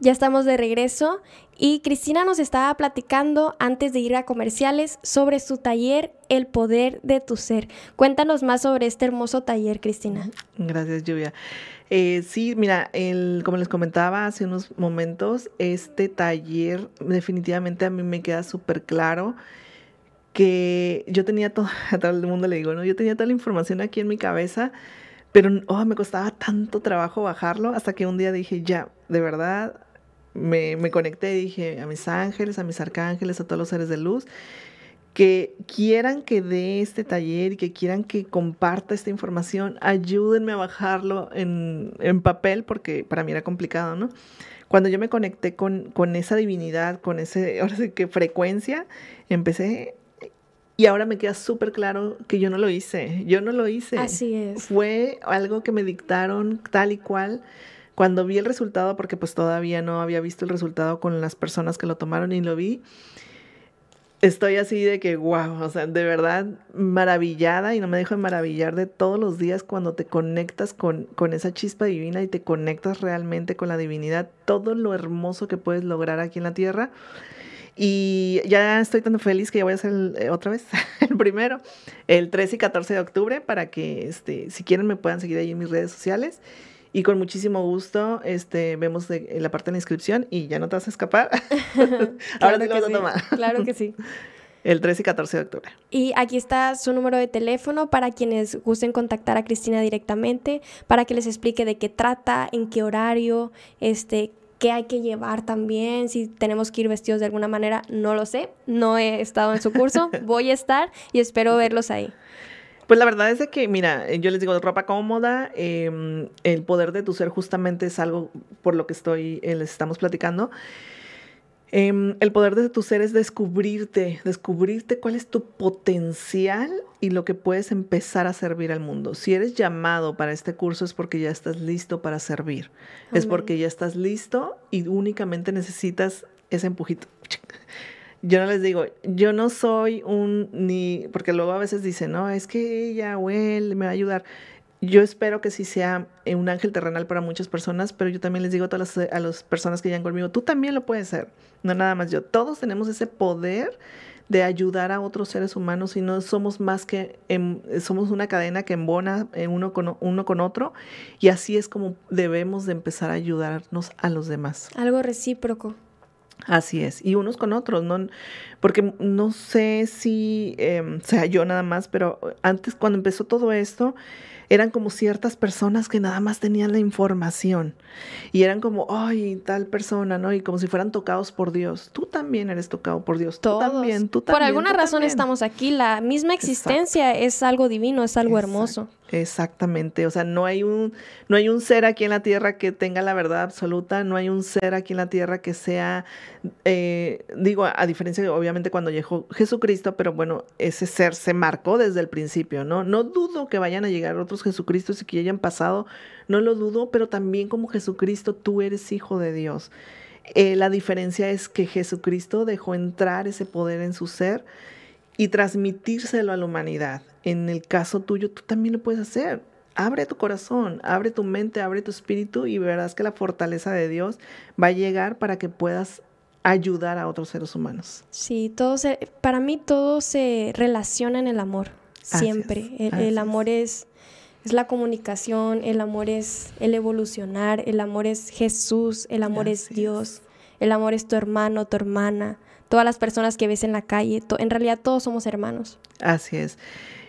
Ya estamos de regreso y Cristina nos estaba platicando antes de ir a comerciales sobre su taller El Poder de tu Ser. Cuéntanos más sobre este hermoso taller, Cristina. Gracias, Lluvia. Eh, sí, mira, el, como les comentaba hace unos momentos, este taller definitivamente a mí me queda súper claro que yo tenía todo, a todo el mundo le digo, ¿no? Yo tenía toda la información aquí en mi cabeza, pero oh, me costaba tanto trabajo bajarlo hasta que un día dije, ya, de verdad, me, me conecté y dije a mis ángeles, a mis arcángeles, a todos los seres de luz, que quieran que dé este taller y que quieran que comparta esta información, ayúdenme a bajarlo en, en papel porque para mí era complicado, ¿no? Cuando yo me conecté con, con esa divinidad, con ese, ahora sí que frecuencia, empecé y ahora me queda súper claro que yo no lo hice, yo no lo hice. Así es. Fue algo que me dictaron tal y cual. Cuando vi el resultado, porque pues todavía no había visto el resultado con las personas que lo tomaron y lo vi, estoy así de que, wow, o sea, de verdad maravillada y no me dejo de maravillar de todos los días cuando te conectas con, con esa chispa divina y te conectas realmente con la divinidad, todo lo hermoso que puedes lograr aquí en la tierra. Y ya estoy tan feliz que ya voy a hacer el, eh, otra vez el primero, el 13 y 14 de octubre, para que este, si quieren me puedan seguir ahí en mis redes sociales. Y con muchísimo gusto este, vemos de, la parte de la inscripción y ya no te vas a escapar. Ahora te lo vas a tomar. Claro que sí. El 13 y 14 de octubre. Y aquí está su número de teléfono para quienes gusten contactar a Cristina directamente, para que les explique de qué trata, en qué horario, este, qué hay que llevar también, si tenemos que ir vestidos de alguna manera, no lo sé, no he estado en su curso, voy a estar y espero verlos ahí. Pues la verdad es de que, mira, yo les digo, ropa cómoda, eh, el poder de tu ser justamente es algo por lo que estoy, eh, les estamos platicando. Eh, el poder de tu ser es descubrirte, descubrirte cuál es tu potencial y lo que puedes empezar a servir al mundo. Si eres llamado para este curso es porque ya estás listo para servir. Amén. Es porque ya estás listo y únicamente necesitas ese empujito. Yo no les digo, yo no soy un ni, porque luego a veces dicen, no, es que ella o él me va a ayudar. Yo espero que sí sea un ángel terrenal para muchas personas, pero yo también les digo a todas las, personas que llegan conmigo, tú también lo puedes ser, no nada más yo. Todos tenemos ese poder de ayudar a otros seres humanos y no somos más que, somos una cadena que embona uno con, uno con otro y así es como debemos de empezar a ayudarnos a los demás. Algo recíproco. Así es, y unos con otros, ¿no? Porque no sé si eh, sea yo nada más, pero antes cuando empezó todo esto, eran como ciertas personas que nada más tenían la información y eran como, ay, tal persona, ¿no? Y como si fueran tocados por Dios. Tú también eres tocado por Dios. Tú también, tú también. Por alguna razón también. estamos aquí. La misma existencia es algo divino, es algo hermoso. Exactamente, o sea, no hay un no hay un ser aquí en la tierra que tenga la verdad absoluta, no hay un ser aquí en la tierra que sea, eh, digo, a, diferencia de obviamente cuando llegó Jesucristo, pero bueno, ese ser se marcó desde el principio, ¿no? No dudo que vayan a llegar otros Jesucristos y que hayan pasado, no lo dudo, pero también como Jesucristo tú eres hijo de Dios. Eh, la diferencia es que Jesucristo dejó entrar ese poder en su ser y transmitírselo a la humanidad. En el caso tuyo, tú también lo puedes hacer. Abre tu corazón, abre tu mente, abre tu espíritu y verás que la fortaleza de Dios va a llegar para que puedas ayudar a otros seres humanos. Sí, todo se, para mí todo se relaciona en el amor, Así siempre. es, el, así el es. amor es, es la comunicación, el amor es el evolucionar, el amor es Jesús, el amor es Dios, el amor es tu hermano, tu hermana, todas las personas que ves en la calle, en realidad todos somos hermanos. Así es.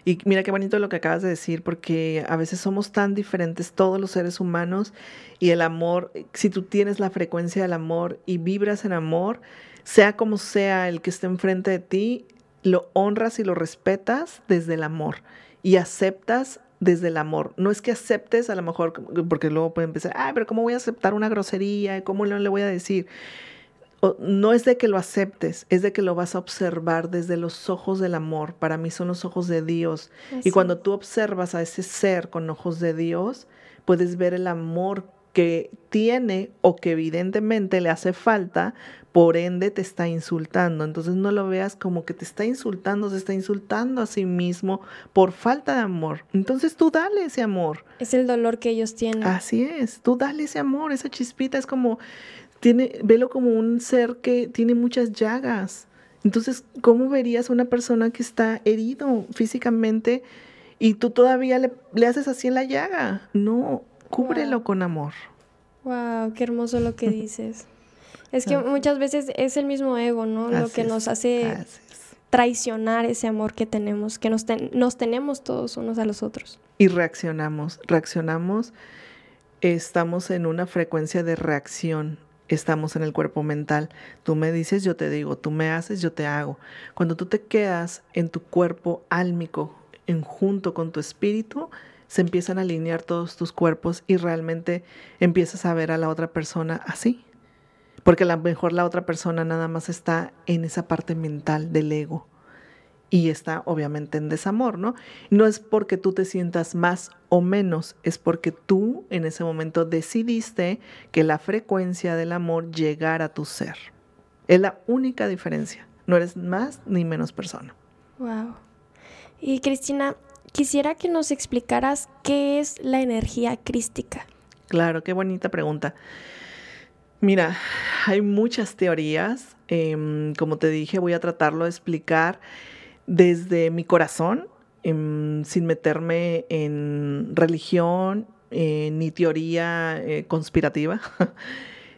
Y mira qué bonito lo que acabas de decir, porque a veces somos tan diferentes todos los seres humanos y el amor, si tú tienes la frecuencia del amor y vibras en amor, sea como sea el que esté enfrente de ti, lo honras y lo respetas desde el amor y aceptas desde el amor. No es que aceptes a lo mejor, porque luego puede empezar, ay, pero ¿cómo voy a aceptar una grosería? ¿Cómo no le voy a decir? No es de que lo aceptes, es de que lo vas a observar desde los ojos del amor. Para mí son los ojos de Dios. Así Y cuando tú observas a ese ser con ojos de Dios, puedes ver el amor que tiene o que evidentemente le hace falta, por ende te está insultando. Entonces no lo veas como que te está insultando, se está insultando a sí mismo por falta de amor. Entonces tú dale ese amor. Es el dolor que ellos tienen. Así es, tú dale ese amor, esa chispita es como, tiene, velo como un ser que tiene muchas llagas. Entonces, ¿cómo verías a una persona que está herido físicamente y tú todavía le, le haces así en la llaga? No, cúbrelo con amor. Wow, qué hermoso lo que dices. Es que muchas veces es el mismo ego, ¿no? lo que es, nos hace traicionar ese amor que tenemos, que nos, ten- nos tenemos todos unos a los otros. Y reaccionamos, reaccionamos, estamos en una frecuencia de reacción, estamos en el cuerpo mental. Tú me dices, yo te digo, tú me haces, yo te hago. Cuando tú te quedas en tu cuerpo álmico, en junto con tu espíritu, se empiezan a alinear todos tus cuerpos y realmente empiezas a ver a la otra persona así. Porque a lo mejor la otra persona nada más está en esa parte mental del ego y está obviamente en desamor, ¿no? No es porque tú te sientas más o menos, es porque tú en ese momento decidiste que la frecuencia del amor llegara a tu ser. Es la única diferencia. No eres más ni menos persona. Wow. Y Cristina, quisiera que nos explicaras qué es la energía crística. Claro, qué bonita pregunta. Mira, hay muchas teorías. em, como te dije, voy a tratarlo de explicar desde mi corazón, em, sin meterme en religión eh, ni teoría eh, conspirativa.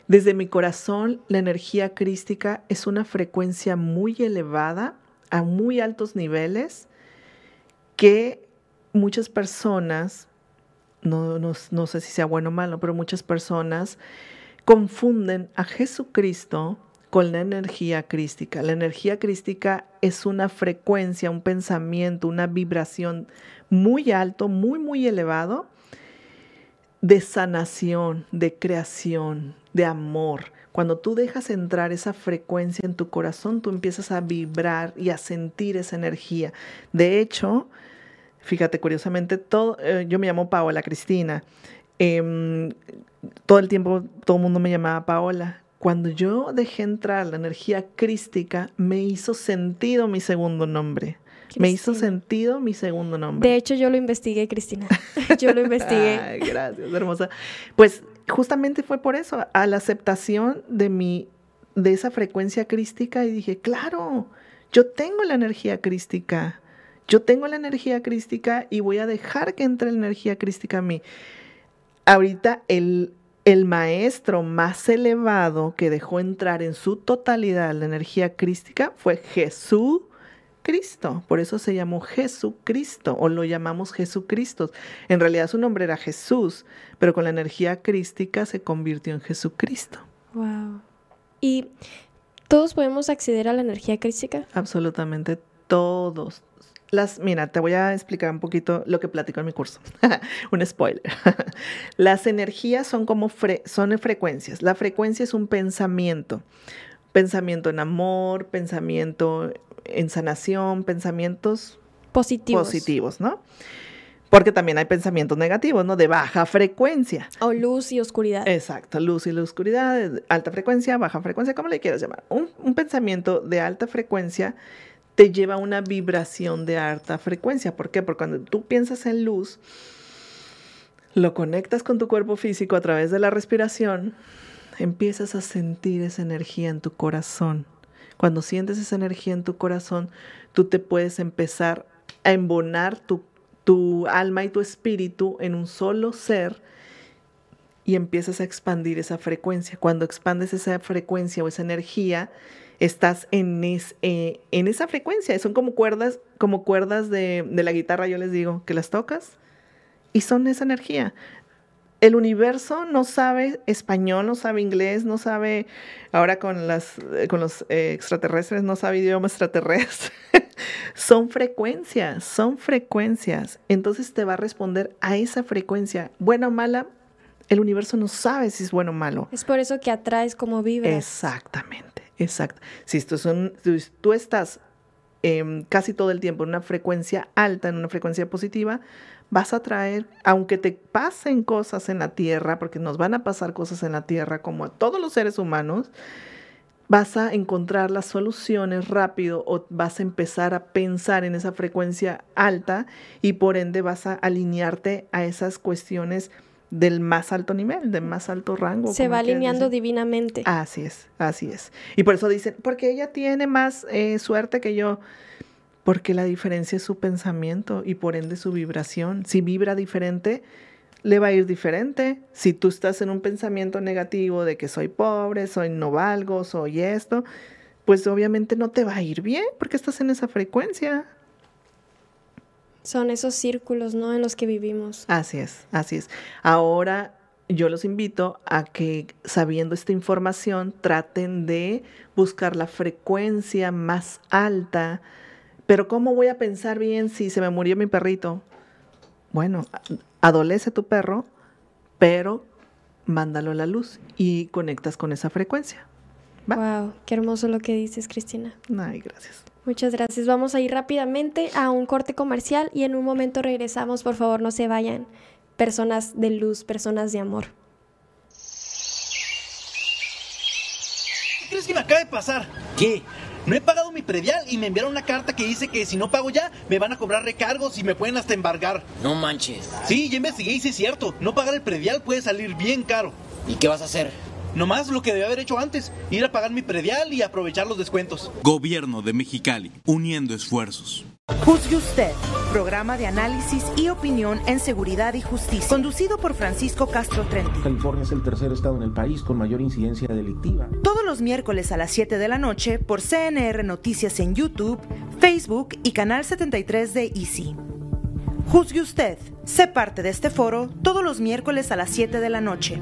Desde mi corazón, la energía crística es una frecuencia muy elevada, a muy altos niveles, que muchas personas, no, no- no sé si sea bueno o malo, pero muchas personas confunden a Jesucristo con la energía crística. La energía crística es una frecuencia, un pensamiento, una vibración muy alto, muy, muy elevado de sanación, de creación, de amor. Cuando tú dejas entrar esa frecuencia en tu corazón, tú empiezas a vibrar y a sentir esa energía. De hecho, fíjate, curiosamente, todo, eh, yo me llamo Paola Cristina. Em, todo el tiempo todo el mundo me llamaba Paola. Cuando yo dejé entrar la energía crística, me hizo sentido mi segundo nombre. Me hizo sentido mi segundo nombre. De hecho, yo lo investigué, Cristina. yo lo investigué. Ay, gracias, hermosa. Pues justamente fue por eso, a la aceptación de mi, de esa frecuencia crística y dije, claro, yo tengo la energía crística, yo tengo la energía crística y voy a dejar que entre la energía crística a mí. Ahorita el, el maestro más elevado que dejó entrar en su totalidad la energía crística fue Jesús Cristo, por eso se llamó Jesucristo o lo llamamos Jesucristo. En realidad su nombre era Jesús, pero con la energía crística se convirtió en Jesucristo. Wow. ¿Y todos podemos acceder a la energía crística? Absolutamente todos. Las, mira, te voy a explicar un poquito lo que platico en mi curso. un spoiler. Las energías son como son frecuencias. La frecuencia es un pensamiento. Pensamiento en amor, pensamiento en sanación, pensamientos positivos. positivos, ¿no? Porque también hay pensamientos negativos, ¿no? De baja frecuencia. O luz y oscuridad. Exacto, luz y la oscuridad, alta frecuencia, baja frecuencia, como le quieras llamar. Un, un pensamiento de alta frecuencia te lleva a una vibración de alta frecuencia. ¿Por qué? Porque cuando tú piensas en luz, lo conectas con tu cuerpo físico a través de la respiración, empiezas a sentir esa energía en tu corazón cuando sientes esa energía en tu corazón, tú te puedes empezar a embonar tu, tu alma y tu espíritu en un solo ser y empiezas a expandir esa frecuencia. Cuando expandes esa frecuencia o esa energía, estás en, eh, en esa frecuencia. Son como cuerdas, como cuerdas de, de la guitarra, yo les digo, que las tocas y son esa energía el universo no sabe español, no sabe inglés, no sabe, ahora con, las, con los eh, extraterrestres, no sabe idioma extraterrestre. son frecuencias, son frecuencias. Entonces te va a responder a esa frecuencia, buena o mala. El universo no sabe si es bueno o malo. Es por eso que atraes como vibras. Exactamente, exacto. Si, esto si tú estás em, casi todo el tiempo en una frecuencia alta, en una frecuencia positiva, vas a traer, aunque te pasen cosas en la tierra, porque nos van a pasar cosas en la tierra como a todos los seres humanos, vas a encontrar las soluciones rápido o vas a empezar a pensar en esa frecuencia alta y por ende vas a alinearte a esas cuestiones del más alto nivel, del más alto rango. Se va alineando divinamente. Así es, así es. Y por eso dicen, porque ella tiene más eh, suerte que yo porque la diferencia es su pensamiento y por ende su vibración. Si vibra diferente, le va a ir diferente. Si tú estás en un pensamiento negativo de que soy pobre, soy no valgo, soy esto, pues obviamente no te va a ir bien porque estás en esa frecuencia. Son esos círculos, ¿no? En los que vivimos. Así es, así es. Ahora yo los invito a que sabiendo esta información traten de buscar la frecuencia más alta pero ¿cómo voy a pensar bien si se me murió mi perrito? Bueno, adolece tu perro, pero mándalo a la luz y conectas con esa frecuencia. Wow, qué hermoso lo que dices, Cristina. Ay, gracias. Muchas gracias. Vamos a ir rápidamente a un corte comercial y en un momento regresamos. Por favor, no se vayan. Personas de luz, personas de amor. ¿Qué crees que me acaba de pasar? ¿Qué? No he pagado mi predial y me enviaron una carta que dice que si no pago ya, me van a cobrar recargos y me pueden hasta embargar. No manches. Sí, ya investigué y sí es cierto. No pagar el predial puede salir bien caro. ¿Y qué vas a hacer? Nomás lo que debía haber hecho antes, ir a pagar mi predial y aprovechar los descuentos. Gobierno de Mexicali, uniendo esfuerzos. Juzgue usted, programa de análisis y opinión en seguridad y justicia, conducido por Francisco Castro Trenti. California es el tercer estado en el país con mayor incidencia delictiva. Todos los miércoles a las 7 de la noche por CNR Noticias en YouTube, Facebook y Canal 73 de Easy. Juzgue usted, sé parte de este foro todos los miércoles a las 7 de la noche.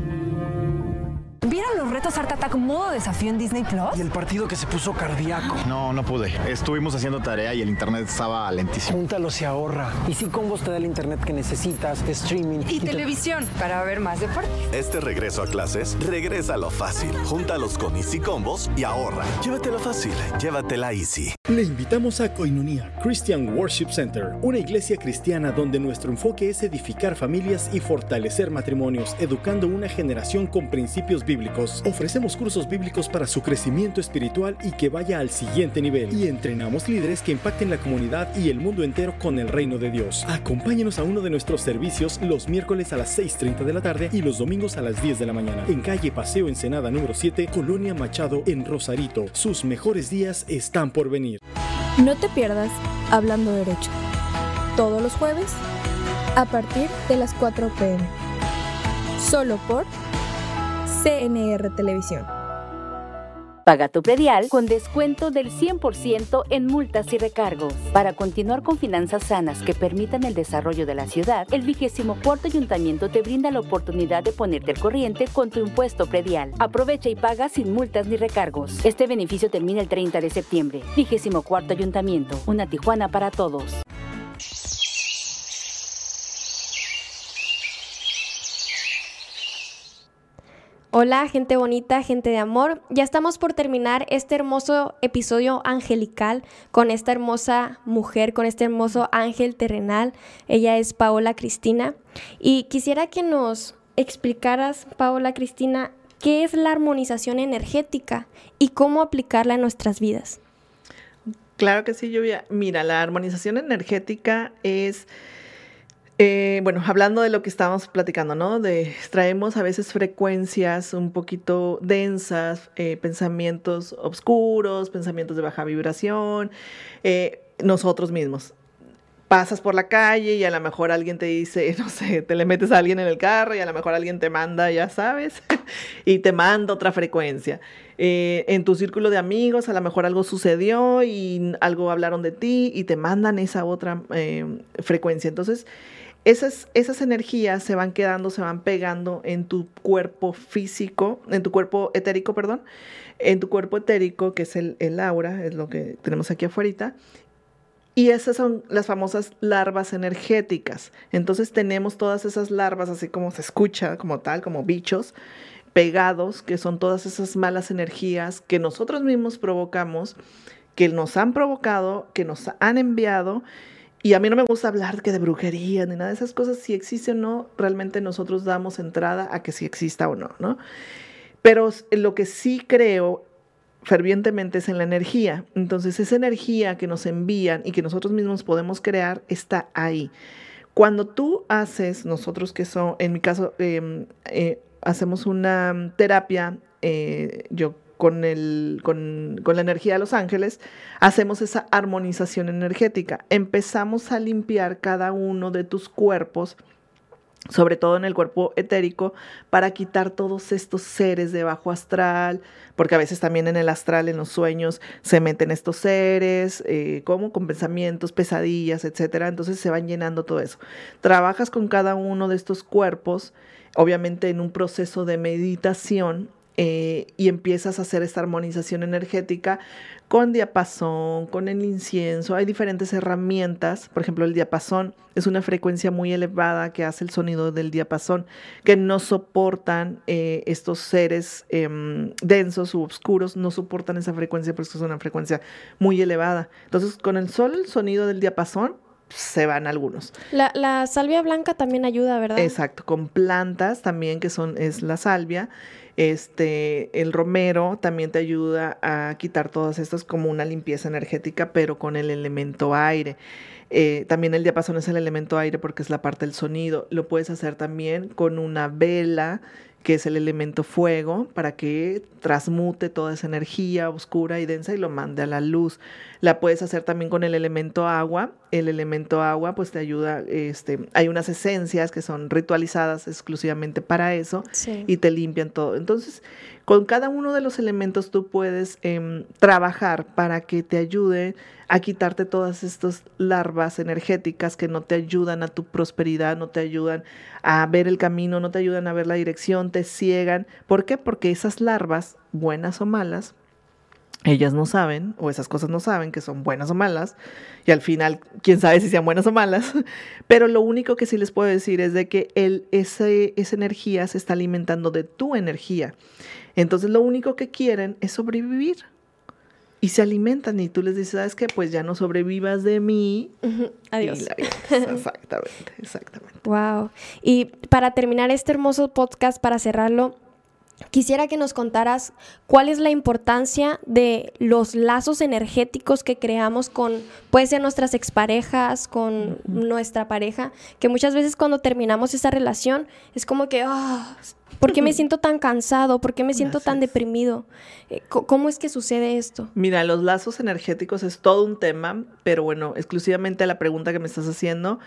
¿Vieron los retos Art Attack modo desafío en Disney Plus? Y el partido que se puso cardíaco. No, no pude. Estuvimos haciendo tarea y el internet estaba lentísimo. Júntalo se ahorra. Y si Combos te da el internet que necesitas, streaming y, televisión para ver más deporte. Este regreso a clases, regresa a lo fácil. Júntalos con Easy Combos y ahorra. Llévatelo fácil, llévatela Easy. Le invitamos a Koinonia Christian Worship Center, una iglesia cristiana donde nuestro enfoque es edificar familias y fortalecer matrimonios, educando una generación con principios bíblicos Ofrecemos cursos bíblicos para su crecimiento espiritual y que vaya al siguiente nivel. Y entrenamos líderes que impacten la comunidad y el mundo entero con el reino de Dios. Acompáñenos a uno de nuestros servicios los miércoles a las 6.30 de la tarde y los domingos a las 10 de la mañana. En calle Paseo Ensenada número 7, Colonia Machado, en Rosarito. Sus mejores días están por venir. No te pierdas Hablando Derecho. Todos los jueves a partir de las 4 pm. Solo por CNR Televisión. Paga tu predial con descuento del 100% en multas y recargos. Para continuar con finanzas sanas que permitan el desarrollo de la ciudad, el 24 Ayuntamiento te brinda la oportunidad de ponerte al corriente con tu impuesto predial. Aprovecha y paga sin multas ni recargos. Este beneficio termina el 30 de septiembre. 24 Ayuntamiento, una Tijuana para todos. Hola, gente bonita, gente de amor. Ya estamos por terminar este hermoso episodio angelical con esta hermosa mujer, con este hermoso ángel terrenal. Ella es Paola Cristina. Y quisiera que nos explicaras, Paola Cristina, qué es la armonización energética y cómo aplicarla en nuestras vidas. Claro que sí, Lluvia. Mira, la armonización energética es eh, bueno, hablando de lo que estábamos platicando, ¿no? Traemos a veces frecuencias un poquito densas, eh, pensamientos oscuros, pensamientos de baja vibración, eh, nosotros mismos. Pasas por la calle y a lo mejor alguien te dice, no sé, te le metes a alguien en el carro y a lo mejor alguien te manda, ya sabes, y te manda otra frecuencia. en tu círculo de amigos a lo mejor algo sucedió y algo hablaron de ti y te mandan esa otra frecuencia. Entonces, esas, esas energías se van quedando, se van pegando en tu cuerpo físico, en tu cuerpo etérico, perdón, en tu cuerpo etérico, que es el, el aura, es lo que tenemos aquí afuera. Y esas son las famosas larvas energéticas. Entonces tenemos todas esas larvas, así como se escucha, como tal, como bichos pegados, que son todas esas malas energías que nosotros mismos provocamos, que nos han provocado, que nos han enviado y a mí no me gusta hablar que de brujería ni nada de esas cosas, si existe o no, realmente nosotros damos entrada a que si exista o no, ¿no? Pero lo que sí creo fervientemente es en la energía. Entonces, esa energía que nos envían y que nosotros mismos podemos crear está ahí. Cuando tú haces, nosotros que son, en mi caso, em, eh, hacemos una terapia, eh, yo con, el, con, la energía de los ángeles, hacemos esa armonización energética. Empezamos a limpiar cada uno de tus cuerpos, sobre todo en el cuerpo etérico, para quitar todos estos seres de bajo astral, porque a veces también en el astral, en los sueños, se meten estos seres, eh, como con pensamientos, pesadillas, etcétera. Entonces se van llenando todo eso. Trabajas con cada uno de estos cuerpos, obviamente en un proceso de meditación eh, y empiezas a hacer esta armonización energética con diapasón, con el incienso. Hay diferentes herramientas. Por ejemplo, el diapasón es una frecuencia muy elevada que hace el sonido del diapasón, que no soportan eh, estos seres em, densos u oscuros, no soportan esa frecuencia porque es una frecuencia muy elevada. Entonces, con el solo el sonido del diapasón, se van algunos. La, la salvia blanca también ayuda, ¿verdad? Exacto, con plantas también que son, es la salvia. Este, el romero también te ayuda a quitar todas estas como una limpieza energética, pero con el elemento aire. Eh, también el diapasón es el elemento aire porque es la parte del sonido. Lo puedes hacer también con una vela que es el elemento fuego, para que transmute toda esa energía oscura y densa y lo mande a la luz. La puedes hacer también con el elemento agua. El elemento agua pues te ayuda, este, hay unas esencias que son ritualizadas exclusivamente para eso y te limpian todo. Entonces, con cada uno de los elementos tú puedes em, trabajar para que te ayude a quitarte todas estas larvas energéticas que no te ayudan a tu prosperidad, no te ayudan a ver el camino, no te ayudan a ver la dirección, te ciegan. ¿Por qué? Porque esas larvas, buenas o malas, ellas no saben, o esas cosas no saben que son buenas o malas, y al final, quién sabe si sean buenas o malas, pero lo único que sí les puedo decir es de que el, ese, esa energía se está alimentando de tu energía. Entonces lo único que quieren es sobrevivir y se alimentan y tú les dices, ¿sabes qué? Pues ya no sobrevivas de mí. Adiós. exactamente, exactamente. Wow. Y para terminar este hermoso podcast, para cerrarlo, quisiera que nos contaras cuál es la importancia de los lazos energéticos que creamos con, puede ser nuestras exparejas, con nuestra pareja, que muchas veces cuando terminamos esa relación es como que, ah, ¿Por qué me siento tan cansado? ¿Por qué me siento tan deprimido? Eh, ¿Cómo es que sucede esto? Mira, los lazos energéticos es todo un tema, pero bueno, exclusivamente la pregunta que me estás haciendo.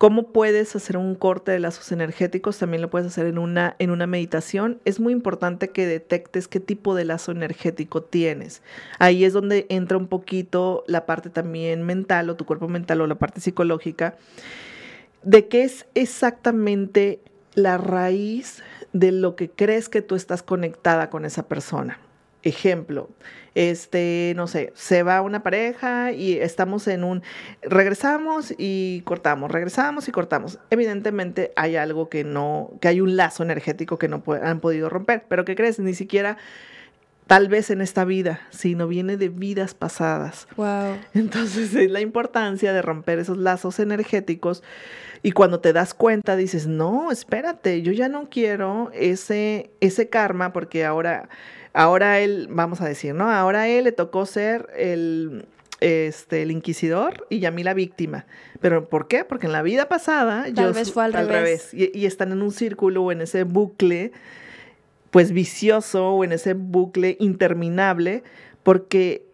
¿Cómo puedes hacer un corte de lazos energéticos? También lo puedes hacer en una, en una meditación. Es muy importante que detectes qué tipo de lazo energético tienes. Ahí es donde entra un poquito la parte también mental o tu cuerpo mental o la parte psicológica de qué es exactamente la raíz de lo que crees que tú estás conectada con esa persona. Ejemplo, este, no sé, se va una pareja y estamos en un, regresamos y cortamos, regresamos y cortamos. Evidentemente hay algo que no, que hay un lazo energético que no han podido romper, pero ¿qué crees? Ni siquiera tal vez en esta vida, sino viene de vidas pasadas. Wow. Entonces es la importancia de romper esos lazos energéticos y cuando te das cuenta dices, no, espérate, yo ya no quiero ese, ese karma porque ahora Ahora él, vamos a decir, ¿no? Ahora a él le tocó ser el, este, el inquisidor y a mí la víctima. ¿Pero por qué? Porque en la vida pasada Tal yo vez fue al, revés. Y, y, están en un círculo o en ese bucle, pues vicioso o en ese bucle interminable, porque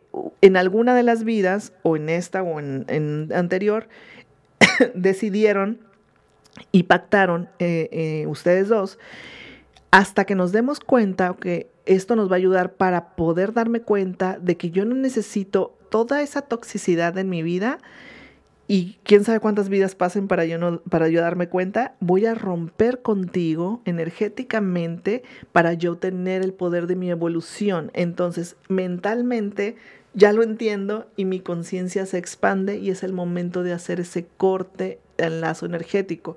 en alguna de las vidas, o en esta o en, en anterior, decidieron y pactaron eh, eh, ustedes dos hasta que nos demos cuenta que esto nos va a ayudar para poder darme cuenta de que yo no necesito toda esa toxicidad en mi vida y quién sabe cuántas vidas pasen para yo, no, para yo darme cuenta, voy a romper contigo energéticamente para yo tener el poder de mi evolución. Entonces, mentalmente ya lo entiendo y mi conciencia se expande y es el momento de hacer ese corte el lazo energético.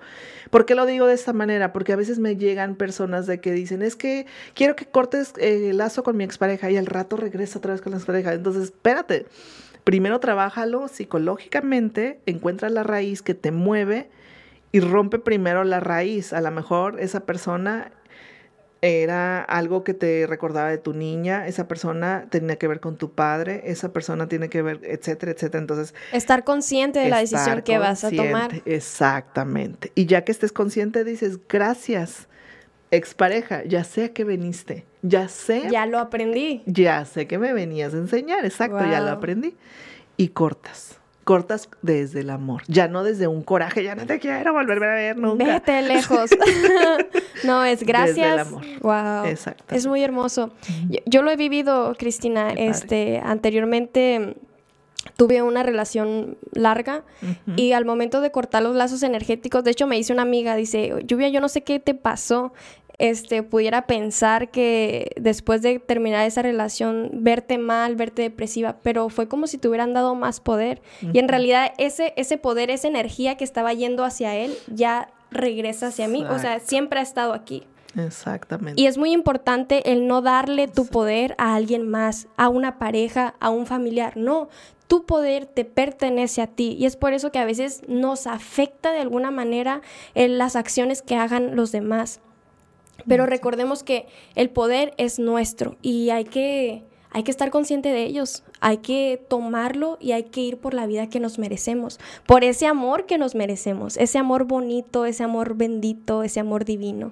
¿Por qué lo digo de esta manera? Porque a veces me llegan personas de que dicen, es que quiero que cortes el lazo con mi expareja y al rato regresa otra vez con la expareja. Entonces, espérate, primero trabájalo psicológicamente, encuentra la raíz que te mueve y rompe primero la raíz. A lo mejor esa persona era algo que te recordaba de tu niña, esa persona tenía que ver con tu padre, esa persona tiene que ver, etcétera, etcétera. Entonces, estar consciente de la decisión que vas a tomar. Exactamente. Y ya que estés consciente, dices, gracias, expareja, ya sé a qué veniste, ya sé. Ya lo aprendí. Ya sé que me venías a enseñar, exacto, ya lo aprendí. Y cortas cortas desde el amor, ya no desde un coraje, ya no te quiero volver a ver nunca. Vete lejos. no, es gracias. Desde el amor. Wow. Exacto. Es muy hermoso. Yo, lo he vivido, Cristina, este, anteriormente tuve una relación larga y al momento de cortar los lazos energéticos, de hecho me dice una amiga, dice, Lluvia, yo no sé qué te pasó, este, pudiera pensar que después de terminar esa relación, verte mal, verte depresiva, pero fue como si te hubieran dado más poder. Y en realidad ese, ese poder, esa energía que estaba yendo hacia él, ya regresa hacia mí. O sea, siempre ha estado aquí. Exactamente. Y es muy importante el no darle tu poder a alguien más, a una pareja, a un familiar. No, tu poder te pertenece a ti. Y es por eso que a veces nos afecta de alguna manera en las acciones que hagan los demás. Pero recordemos que el poder es nuestro y hay que, hay que estar consciente de ellos, hay que tomarlo y hay que ir por la vida que nos merecemos, por ese amor que nos merecemos, ese amor bonito, ese amor bendito, ese amor divino.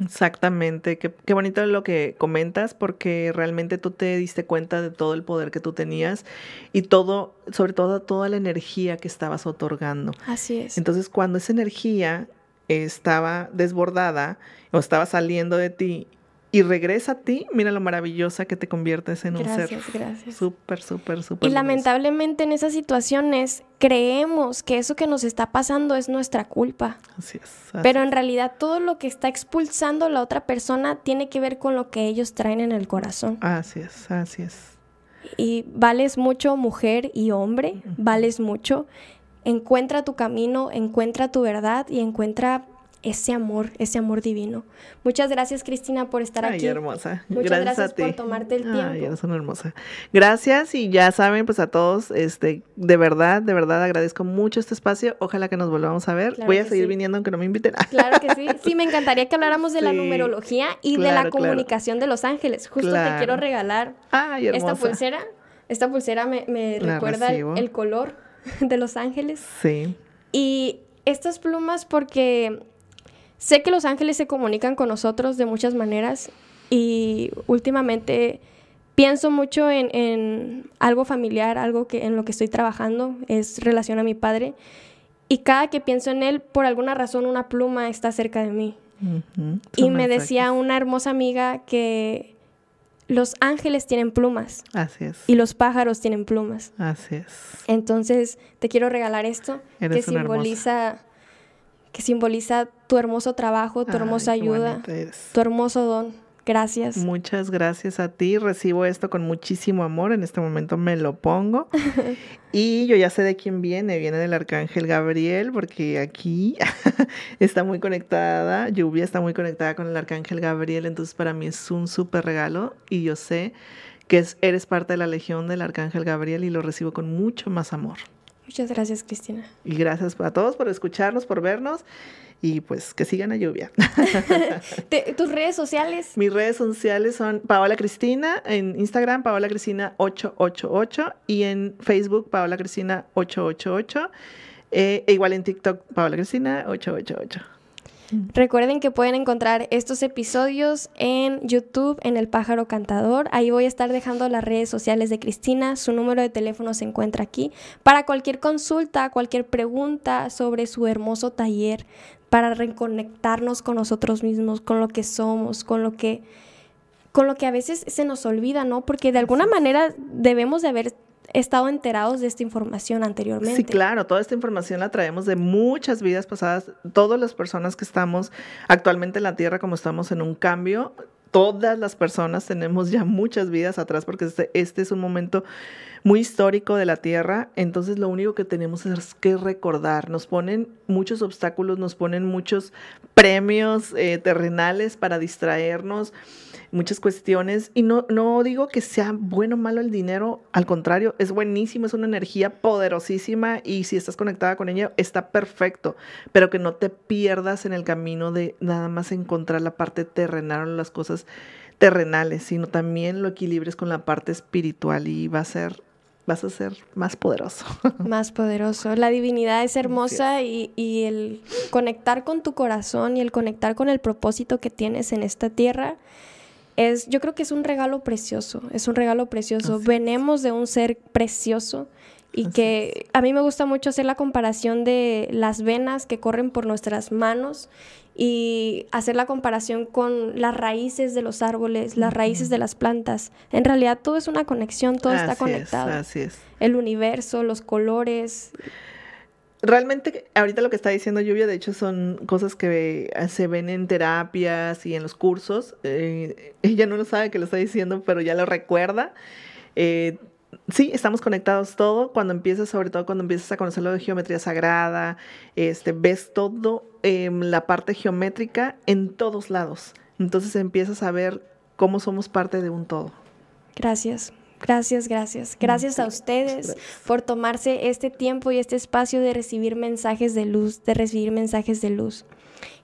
Exactamente, qué, qué, bonito lo que comentas porque realmente tú te diste cuenta de todo el poder que tú tenías y todo, sobre todo toda la energía que estabas otorgando. Así es. Entonces cuando esa energía estaba desbordada o estaba saliendo de ti y regresa a ti, mira lo maravillosa que te conviertes en un ser. Gracias, gracias. Súper, súper, súper. Y lamentablemente en esas situaciones creemos que eso que nos está pasando es nuestra culpa. Así es. Pero en realidad todo lo que está expulsando la otra persona tiene que ver con lo que ellos traen en el corazón. Así es, así es. Y vales mucho mujer y hombre, vales mucho. Encuentra tu camino, encuentra tu verdad y encuentra ese amor, ese amor divino. Muchas gracias, Cristina, por estar Ay, aquí. hermosa. Muchas gracias, por tomarte el tiempo. Ay, eres una hermosa. Gracias y ya saben, pues a todos, este, de verdad, de verdad agradezco mucho este espacio. Ojalá que nos volvamos a ver. Voy a seguir viniendo aunque no me inviten. Claro que sí. Sí, me encantaría que habláramos de la numerología y de la comunicación de los ángeles. Justo te quiero regalar Ay, esta pulsera. Esta pulsera me, me recuerda el color de los ángeles. Sí. Y estas plumas porque Sé que los ángeles se comunican con nosotros de muchas maneras y últimamente pienso mucho en, algo familiar, algo que en lo que estoy trabajando, es relación a mi padre. y cada que pienso en él, por alguna razón una pluma está cerca de mí. Y me mensajes. decía una hermosa amiga que los ángeles tienen plumas Así es. y los pájaros tienen plumas. Así es. Entonces, te quiero regalar esto Eres que hermosa. simboliza que simboliza tu hermoso trabajo, tu hermosa ayuda, tu hermoso don. Gracias. Muchas gracias a ti. Recibo esto con muchísimo amor. En este momento me lo pongo. Y yo ya sé de quién viene. Viene del arcángel Gabriel, porque aquí está muy conectada. Lluvia está muy conectada con el arcángel Gabriel. Entonces, para mí es un súper regalo. Y yo sé que es- eres parte de la legión del arcángel Gabriel y lo recibo con mucho más amor. Muchas gracias, Cristina. Y gracias a todos por escucharnos, por vernos. Y pues que sigan a lluvia. Tus redes sociales. Mis redes sociales son Paola Cristina, en Instagram Paola Cristina 888 y en Facebook Paola Cristina 888 eh, e igual en TikTok Paola Cristina 888. Recuerden que pueden encontrar estos episodios en YouTube, en El Pájaro Cantador. Ahí voy a estar dejando las redes sociales de Cristina. Su número de teléfono se encuentra aquí. Para cualquier consulta, cualquier pregunta sobre su hermoso taller, para reconectarnos con nosotros mismos, con lo que somos, con lo que, con lo que a veces se nos olvida, ¿no? Porque de alguna manera debemos de haber estado enterados de esta información anteriormente. Sí, claro, toda esta información la traemos de muchas vidas pasadas. Todas las personas que estamos actualmente en la Tierra, como estamos en un cambio, todas las personas tenemos ya muchas vidas atrás porque este, este es un momento muy histórico de la Tierra. Entonces lo único que tenemos es que recordar. Nos ponen muchos obstáculos, nos ponen muchos premios eh, terrenales para distraernos muchas cuestiones y no, no digo que sea bueno o malo el dinero, al contrario, es buenísimo, es una energía poderosísima y si estás conectada con ella está perfecto, pero que no te pierdas en el camino de nada más encontrar la parte terrenal o las cosas terrenales, sino también lo equilibres con la parte espiritual y va a ser vas a ser más poderoso. Más poderoso. La divinidad es hermosa y, y el conectar con tu corazón y el conectar con el propósito que tienes en esta tierra es, yo creo que es un regalo precioso, es un regalo precioso. Venemos de un ser precioso y que a mí me gusta mucho hacer la comparación de las venas que corren por nuestras manos y hacer la comparación con las raíces de los árboles, las raíces de las plantas. En realidad todo es una conexión, todo está Así es, conectado. así es. El universo, los colores. Realmente, ahorita lo que está diciendo Lluvia, de hecho, son cosas que eh, se ven en terapias y en los cursos. Eh, ella no lo sabe que lo está diciendo, pero ya lo recuerda. Eh, sí, estamos conectados todo. Cuando empiezas, sobre todo cuando empiezas a conocer lo de geometría sagrada, este, ves todo eh, la parte geométrica en todos lados. Entonces empiezas a ver cómo somos parte de un todo. Gracias. Gracias, gracias. Gracias a ustedes por tomarse este tiempo y este espacio de recibir mensajes de luz, de recibir mensajes de luz.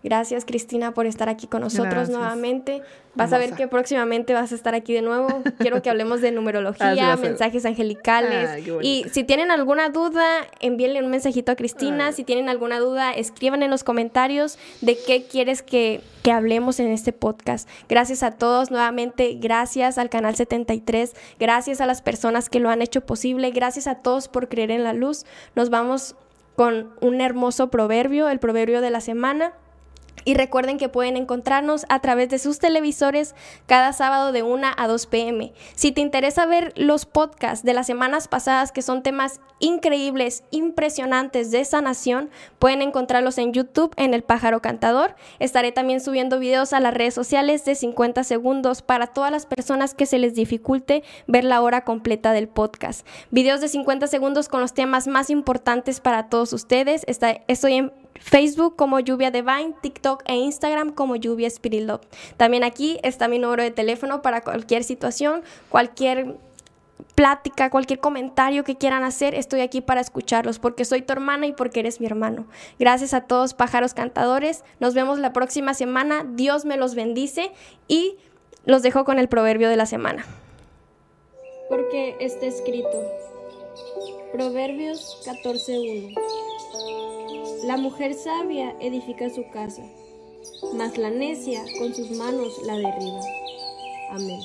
Gracias, Cristina, por estar aquí con nosotros Gracias. nuevamente. Vas a ver que próximamente vas a estar aquí de nuevo. Quiero que hablemos de numerología, a ser. mensajes angelicales. Bonito. y si tienen alguna duda, envíenle un mensajito a Cristina. Si tienen alguna duda, escriban en los comentarios de qué quieres que, que hablemos en este podcast. Gracias a todos nuevamente. Gracias al Canal 73. Gracias a las personas que lo han hecho posible. Gracias a todos por creer en la luz. Nos vamos con un hermoso proverbio, el proverbio de la semana. Y recuerden que pueden encontrarnos a través de sus televisores cada sábado de 1 a 2 pm. Si te interesa ver los podcasts de las semanas pasadas, que son temas increíbles, impresionantes de sanación, pueden encontrarlos en YouTube en El Pájaro Cantador. Estaré también subiendo videos a las redes sociales de 50 segundos para todas las personas que se les dificulte ver la hora completa del podcast. Videos de 50 segundos con los temas más importantes para todos ustedes. Está- estoy en Facebook como Lluvia Divine, TikTok e Instagram como Lluvia Spirit. También aquí está mi número de teléfono para cualquier situación, cualquier plática, cualquier comentario que quieran hacer, estoy aquí para escucharlos porque soy tu hermana y porque eres mi hermano. Gracias a todos pájaros cantadores. Nos vemos la próxima semana. Dios me los bendice y los dejo con el proverbio de la semana. Porque está escrito. Proverbios 14:1. La mujer sabia edifica su casa, mas la necia con sus manos la derriba. Amén.